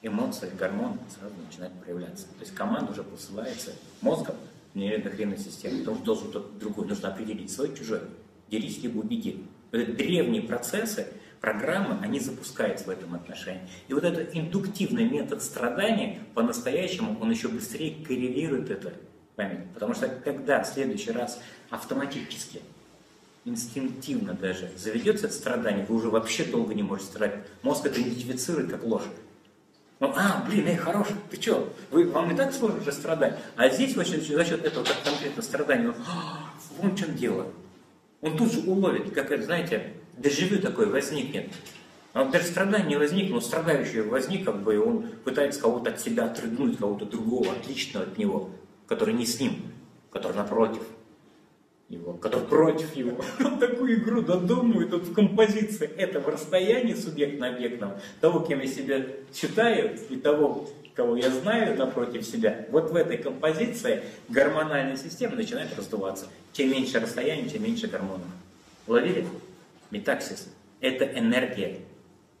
эмоции, гормон сразу начинают проявляться. То есть команда уже посылается мозгом в нейроэндокринную систему, потому что должен кто-то другой, нужно определить свой, чужой, делись либо убеди. Вот это древние процессы, программы, они запускаются в этом отношении. И вот этот индуктивный метод страдания, по-настоящему, он еще быстрее коррелирует это память. Потому что когда в следующий раз автоматически, инстинктивно даже заведется это страдание, вы уже вообще долго не можете страдать. Мозг это идентифицирует как ложь. Ну, а, блин, эй, хороший, ты что, вы, вам и так сложно же страдать. А здесь счет, за счет этого как конкретно страдания, «А, вон в чем дело. Он тут же уловит, как это, знаете, дежавю такой возникнет. А вот даже страдание не возникло, но страдающий возник, как бы, и он пытается кого-то от себя отрыгнуть, кого-то другого, отличного от него, который не с ним, который напротив его, который против его. Он такую игру додумывает вот в композиции этого расстояния субъектно-объектного, того, кем я себя считаю, и того, кого я знаю напротив себя, вот в этой композиции гормональная система начинает раздуваться. Чем меньше расстояние, тем меньше гормонов. Уловили? Метаксис. Это энергия.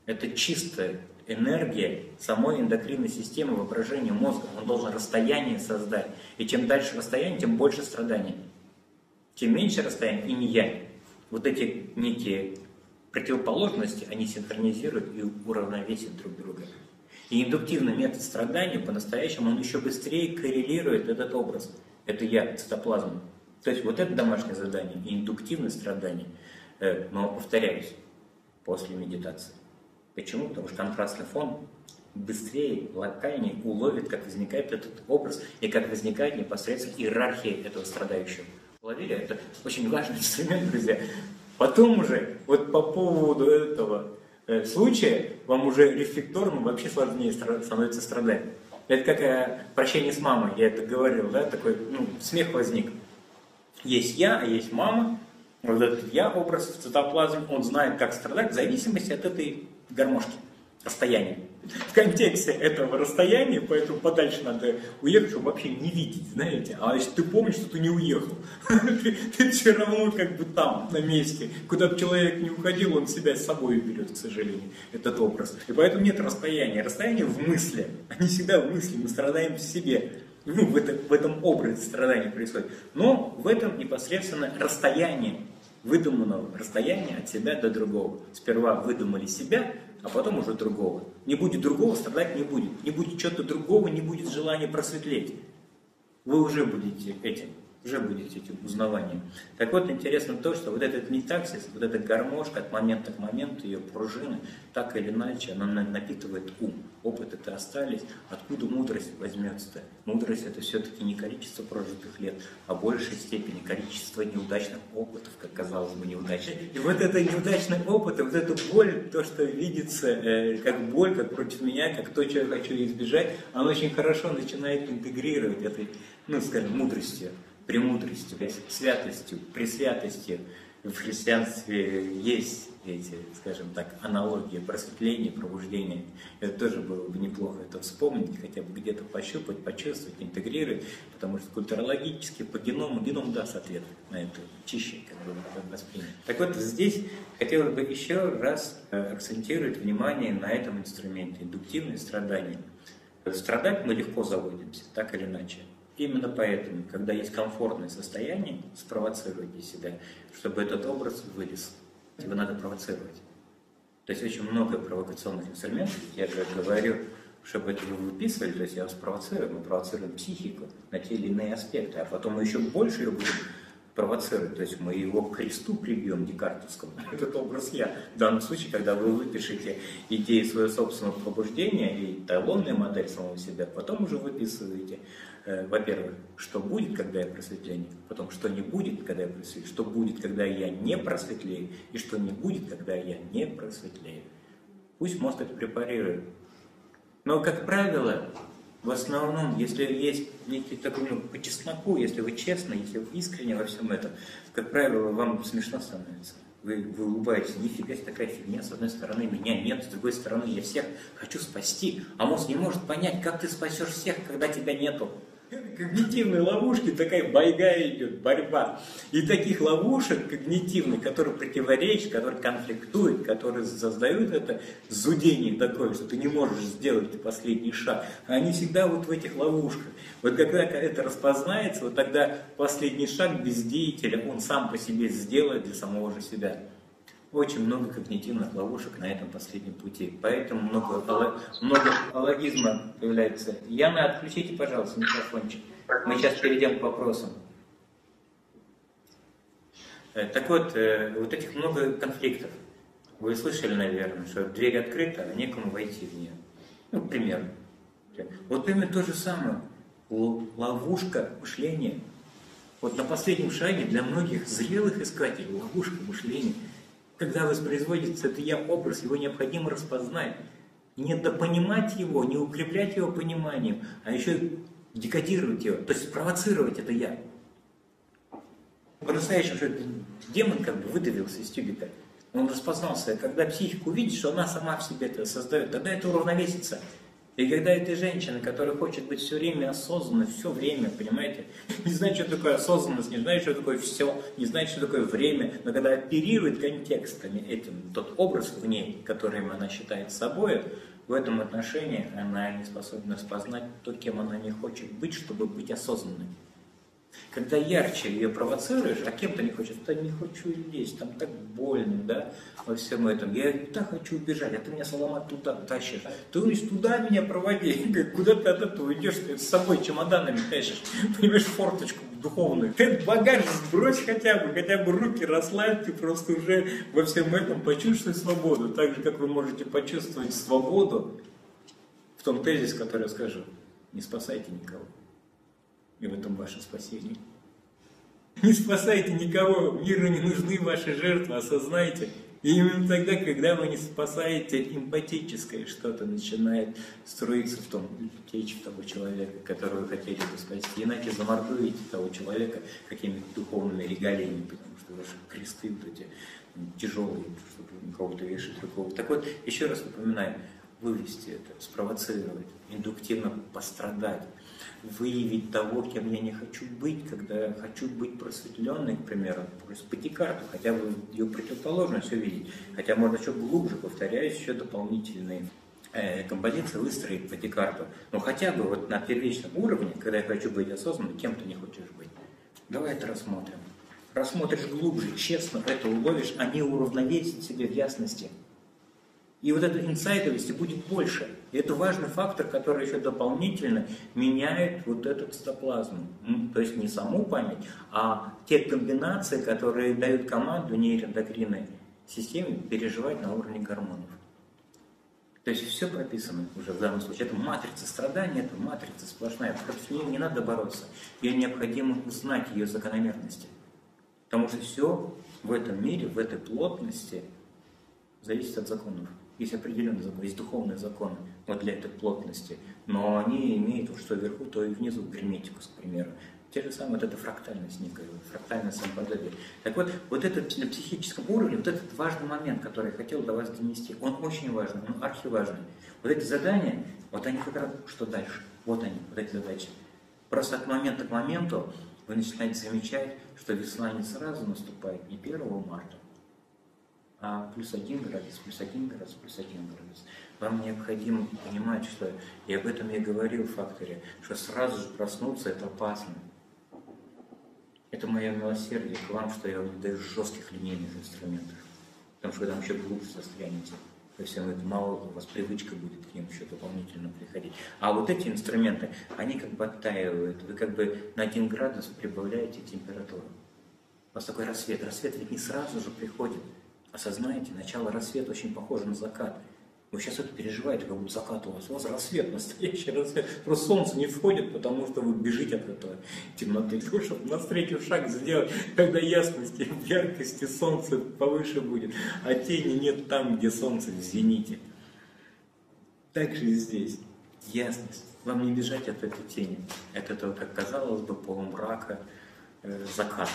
Это чистая энергия самой эндокринной системы воображения мозга. Он должен расстояние создать. И чем дальше расстояние, тем больше страданий. Чем меньше расстояние, и не я. Вот эти некие противоположности, они синхронизируют и уравновесят друг друга. И индуктивный метод страдания по-настоящему, он еще быстрее коррелирует этот образ. Это я, цитоплазма. То есть вот это домашнее задание и индуктивное страдание, но повторяюсь, после медитации. Почему? Потому что контрастный фон быстрее, локальнее уловит, как возникает этот образ и как возникает непосредственно иерархия этого страдающего. Уловили? Это очень важный инструмент, друзья. Потом уже, вот по поводу этого э, случая, вам уже рефлекторно вообще сложнее становится страдать. Это как э, прощение с мамой, я это говорил, да, такой ну, смех возник. Есть я, а есть мама. Вот этот я, образ в цитоплазме, он знает, как страдать в зависимости от этой гармошки, расстояния в контексте этого расстояния, поэтому подальше надо уехать, чтобы вообще не видеть, знаете. А если ты помнишь, что ты не уехал, ты, ты все равно как бы там, на месте. Куда бы человек не уходил, он себя с собой берет, к сожалению, этот образ. И поэтому нет расстояния. Расстояние в мысли. Они всегда в мысли, мы страдаем в себе. Ну, в, это, в этом образе страдания происходит. Но в этом непосредственно расстояние выдуманного расстояния от себя до другого. Сперва выдумали себя, а потом уже другого. Не будет другого, страдать не будет. Не будет чего-то другого, не будет желания просветлеть. Вы уже будете этим уже будете этим узнаванием. Так вот, интересно то, что вот этот метаксис, вот эта гармошка от момента к моменту, ее пружины, так или иначе, она напитывает ум. Опыт это остались. Откуда мудрость возьмется-то? Мудрость это все-таки не количество прожитых лет, а в большей степени количество неудачных опытов, как казалось бы, неудачных. И вот это неудачный опыт, вот эта боль, то, что видится э, как боль, как против меня, как то, чего я хочу избежать, оно очень хорошо начинает интегрировать этой, ну, скажем, мудростью премудростью, святостью, пресвятостью. В христианстве есть эти, скажем так, аналогии просветления, пробуждения. Это тоже было бы неплохо это вспомнить, хотя бы где-то пощупать, почувствовать, интегрировать, потому что культурологически по геному, геном даст ответ на это, чище как бы воспринять. Так вот, здесь хотелось бы еще раз э, акцентировать внимание на этом инструменте, индуктивное страдание. Страдать мы легко заводимся, так или иначе. Именно поэтому, когда есть комфортное состояние, спровоцируйте себя, чтобы этот образ вылез. Его надо провоцировать. То есть очень много провокационных инструментов, я же говорю, чтобы это вы выписывали, то есть я вас провоцирую, мы провоцируем психику на те или иные аспекты, а потом мы еще больше ее будем провоцирует. То есть мы его к кресту прибьем декартовскому. Этот образ я. В данном случае, когда вы выпишете идеи своего собственного пробуждения и талонная модель самого себя, потом уже выписываете, э, во-первых, что будет, когда я просветление, потом, что не будет, когда я просветлею, что будет, когда я не просветлею, и что не будет, когда я не просветлею. Пусть мозг это препарирует. Но, как правило, в основном, если есть некий такой, ну, по чесноку, если вы честны, если вы искренне во всем этом, как правило, вам смешно становится. Вы, вы улыбаетесь, нифига себе такая фигня, с одной стороны меня нет, с другой стороны я всех хочу спасти, а мозг не может понять, как ты спасешь всех, когда тебя нету когнитивной ловушки такая байга идет, борьба. И таких ловушек когнитивных, которые противоречат, которые конфликтуют, которые создают это зудение такое, что ты не можешь сделать последний шаг, они всегда вот в этих ловушках. Вот когда это распознается, вот тогда последний шаг без деятеля он сам по себе сделает для самого же себя очень много когнитивных ловушек на этом последнем пути. Поэтому много, много алогизма появляется. Яна, отключите, пожалуйста, микрофончик. Мы сейчас перейдем к вопросам. Э, так вот, э, вот этих много конфликтов. Вы слышали, наверное, что дверь открыта, а некому войти в нее. Ну, пример. Вот примерно то же самое. Ловушка мышления. Вот на последнем шаге для многих зрелых искателей ловушка мышления. Когда воспроизводится это я образ, его необходимо распознать. Не допонимать его, не укреплять его пониманием, а еще декодировать его, то есть спровоцировать это я. По-настоящему, что демон как бы выдавился из тюбика. Он распознался. Когда психика увидит, что она сама в себе это создает, тогда это уравновесится. И когда эта женщина, которая хочет быть все время осознанной, все время, понимаете, не знает, что такое осознанность, не знает, что такое все, не знает, что такое время, но когда оперирует контекстами этим, тот образ в ней, которым она считает собой, в этом отношении она не способна распознать то, кем она не хочет быть, чтобы быть осознанной. Когда ярче ее провоцируешь, а кем-то не хочет, да не хочу лезть, там так больно, да, во всем этом. Я так хочу убежать, а ты меня, Соломат, туда тащишь. Ты говоришь, туда меня проводи. Куда ты от этого идешь, ты с собой чемоданами тащишь, понимаешь, форточку духовную. Ты багаж сбрось хотя бы, хотя бы руки расслабь, ты просто уже во всем этом почувствуй свободу. Так же, как вы можете почувствовать свободу в том тезис, который я скажу. Не спасайте никого. И в этом ваше спасение. Не спасайте никого, миру не нужны ваши жертвы, осознайте. И именно тогда, когда вы не спасаете, эмпатическое что-то начинает строиться в том, течь в того человека, которого вы хотели бы спасти. Иначе замордуете того человека какими-то духовными регалиями, потому что ваши кресты вот эти тяжелые, чтобы кого-то вешать, другого. Так вот, еще раз напоминаю, вывести это, спровоцировать, индуктивно пострадать, выявить того, кем я не хочу быть, когда я хочу быть просветленной, к примеру, просто пойти карту, хотя бы ее противоположность увидеть, хотя можно еще глубже, повторяюсь, еще дополнительные э, композиции выстроить по карту, но хотя бы вот на первичном уровне, когда я хочу быть осознанным, кем ты не хочешь быть. Давай это рассмотрим. Рассмотришь глубже, честно это уловишь, они уравновесят себе в ясности. И вот этой инсайдовости будет больше. И это важный фактор, который еще дополнительно меняет вот этот цитоплазм. То есть не саму память, а те комбинации, которые дают команду нейроэндокринной системе переживать на уровне гормонов. То есть все прописано уже в данном случае. Это матрица страдания, это матрица сплошная. Против нее не надо бороться. Ее необходимо узнать, ее закономерности. Потому что все в этом мире, в этой плотности зависит от законов. Есть определенные законы, есть духовные законы вот для этой плотности, но они имеют что вверху, то и внизу герметикус, к примеру. Те же самые, вот это фрактальность некая, фрактальное самоподобие. Так вот, вот этот на психическом уровне, вот этот важный момент, который я хотел до вас донести, он очень важный, он архиважный. Вот эти задания, вот они как раз, что дальше? Вот они, вот эти задачи. Просто от момента к моменту вы начинаете замечать, что весна не сразу наступает, не 1 марта, а плюс один градус, плюс один градус, плюс один градус. Вам необходимо понимать, что, и об этом я говорил в факторе, что сразу же проснуться это опасно. Это мое милосердие к вам, что я вам даю жестких линейных инструментов. Потому что вы там еще глубже застрянете. То есть это мало, у вас привычка будет к ним еще дополнительно приходить. А вот эти инструменты, они как бы оттаивают. Вы как бы на один градус прибавляете температуру. У вас такой рассвет. Рассвет ведь не сразу же приходит. Осознаете, начало рассвета очень похоже на закат. Вы сейчас это переживаете, как будто закат у вас. У вас рассвет, настоящий рассвет. Просто солнце не входит, потому что вы бежите от этого темноты. Чтобы навстречу шаг сделать, когда ясности, яркости солнце повыше будет, а тени нет там, где солнце в зените. Так же и здесь. Ясность. Вам не бежать от этой тени, от этого, как казалось бы, полумрака, заката.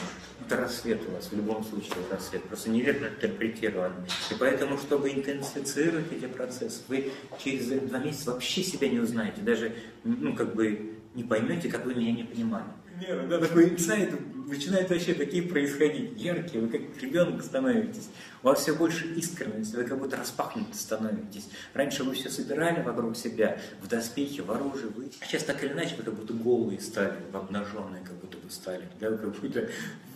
Это рассвет у вас, в любом случае рассвет, просто неверно интерпретирован. И поэтому, чтобы интенсифицировать эти процессы, вы через два месяца вообще себя не узнаете, даже, ну, как бы, не поймете, как вы меня не понимали. Нет, да, такой инсайт начинает вообще такие происходить, яркие, вы как ребенок становитесь, у вас все больше искренности, вы как будто распахнуты становитесь. Раньше вы все собирали вокруг себя, в доспехе, в оружии, вы... а сейчас так или иначе вы как будто голые стали, обнаженные как будто бы стали, да, вы как будто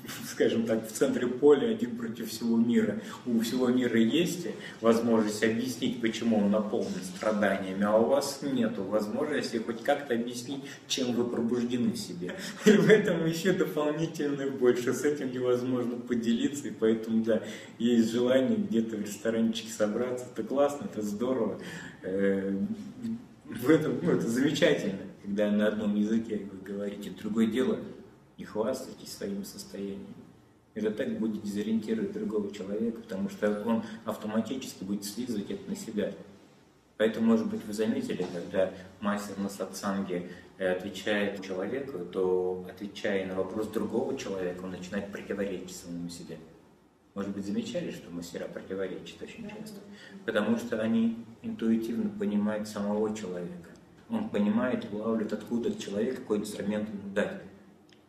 скажем так, в центре поля один против всего мира. У всего мира есть возможность объяснить, почему он наполнен страданиями, а у вас нет возможности хоть как-то объяснить, чем вы пробуждены в себе. И в этом еще дополнительно больше. С этим невозможно поделиться, и поэтому, да, есть желание где-то в ресторанчике собраться. Это классно, это здорово. Э, в этом, ну, это замечательно, когда на одном языке вы говорите. Другое дело – не хвастайтесь своим состоянием. Это так будет дезориентировать другого человека, потому что он автоматически будет слизывать это на себя. Поэтому, может быть, вы заметили, когда мастер на сатсанге э, отвечает человеку, то, отвечая на вопрос другого человека, он начинает противоречить самому себе. Может быть, замечали, что мастера противоречат очень часто? Потому что они интуитивно понимают самого человека. Он понимает, улавливает, откуда человек какой инструмент ему дать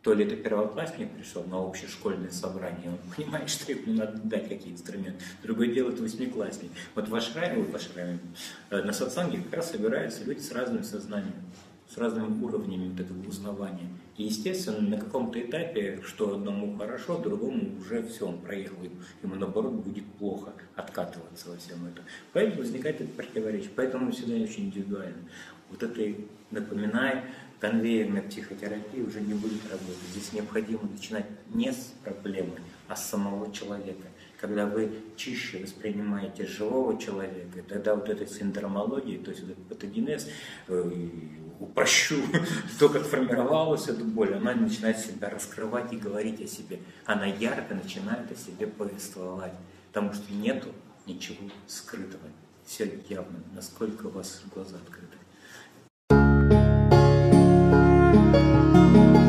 то ли это первоклассник пришел на общешкольное собрание, он понимает, что ему надо дать какие инструменты. Другое дело это восьмиклассник. Вот в Ашраме, в Ашраме, э, на сатсанге как раз собираются люди с разным сознанием, с разными уровнями вот этого узнавания. И, естественно, на каком-то этапе, что одному хорошо, другому уже все, он проехал, ему наоборот будет плохо откатываться во всем этом. Поэтому возникает это противоречие. Поэтому всегда очень индивидуально. Вот это напоминает конвейерная психотерапия уже не будет работать. Здесь необходимо начинать не с проблемы, а с самого человека. Когда вы чище воспринимаете живого человека, тогда вот этой синдромологии, то есть вот этот патогенез, э, упрощу, то, как формировалась эта боль, она начинает себя раскрывать и говорить о себе. Она ярко начинает о себе повествовать, потому что нету ничего скрытого. Все явно, насколько у вас глаза открыты. Música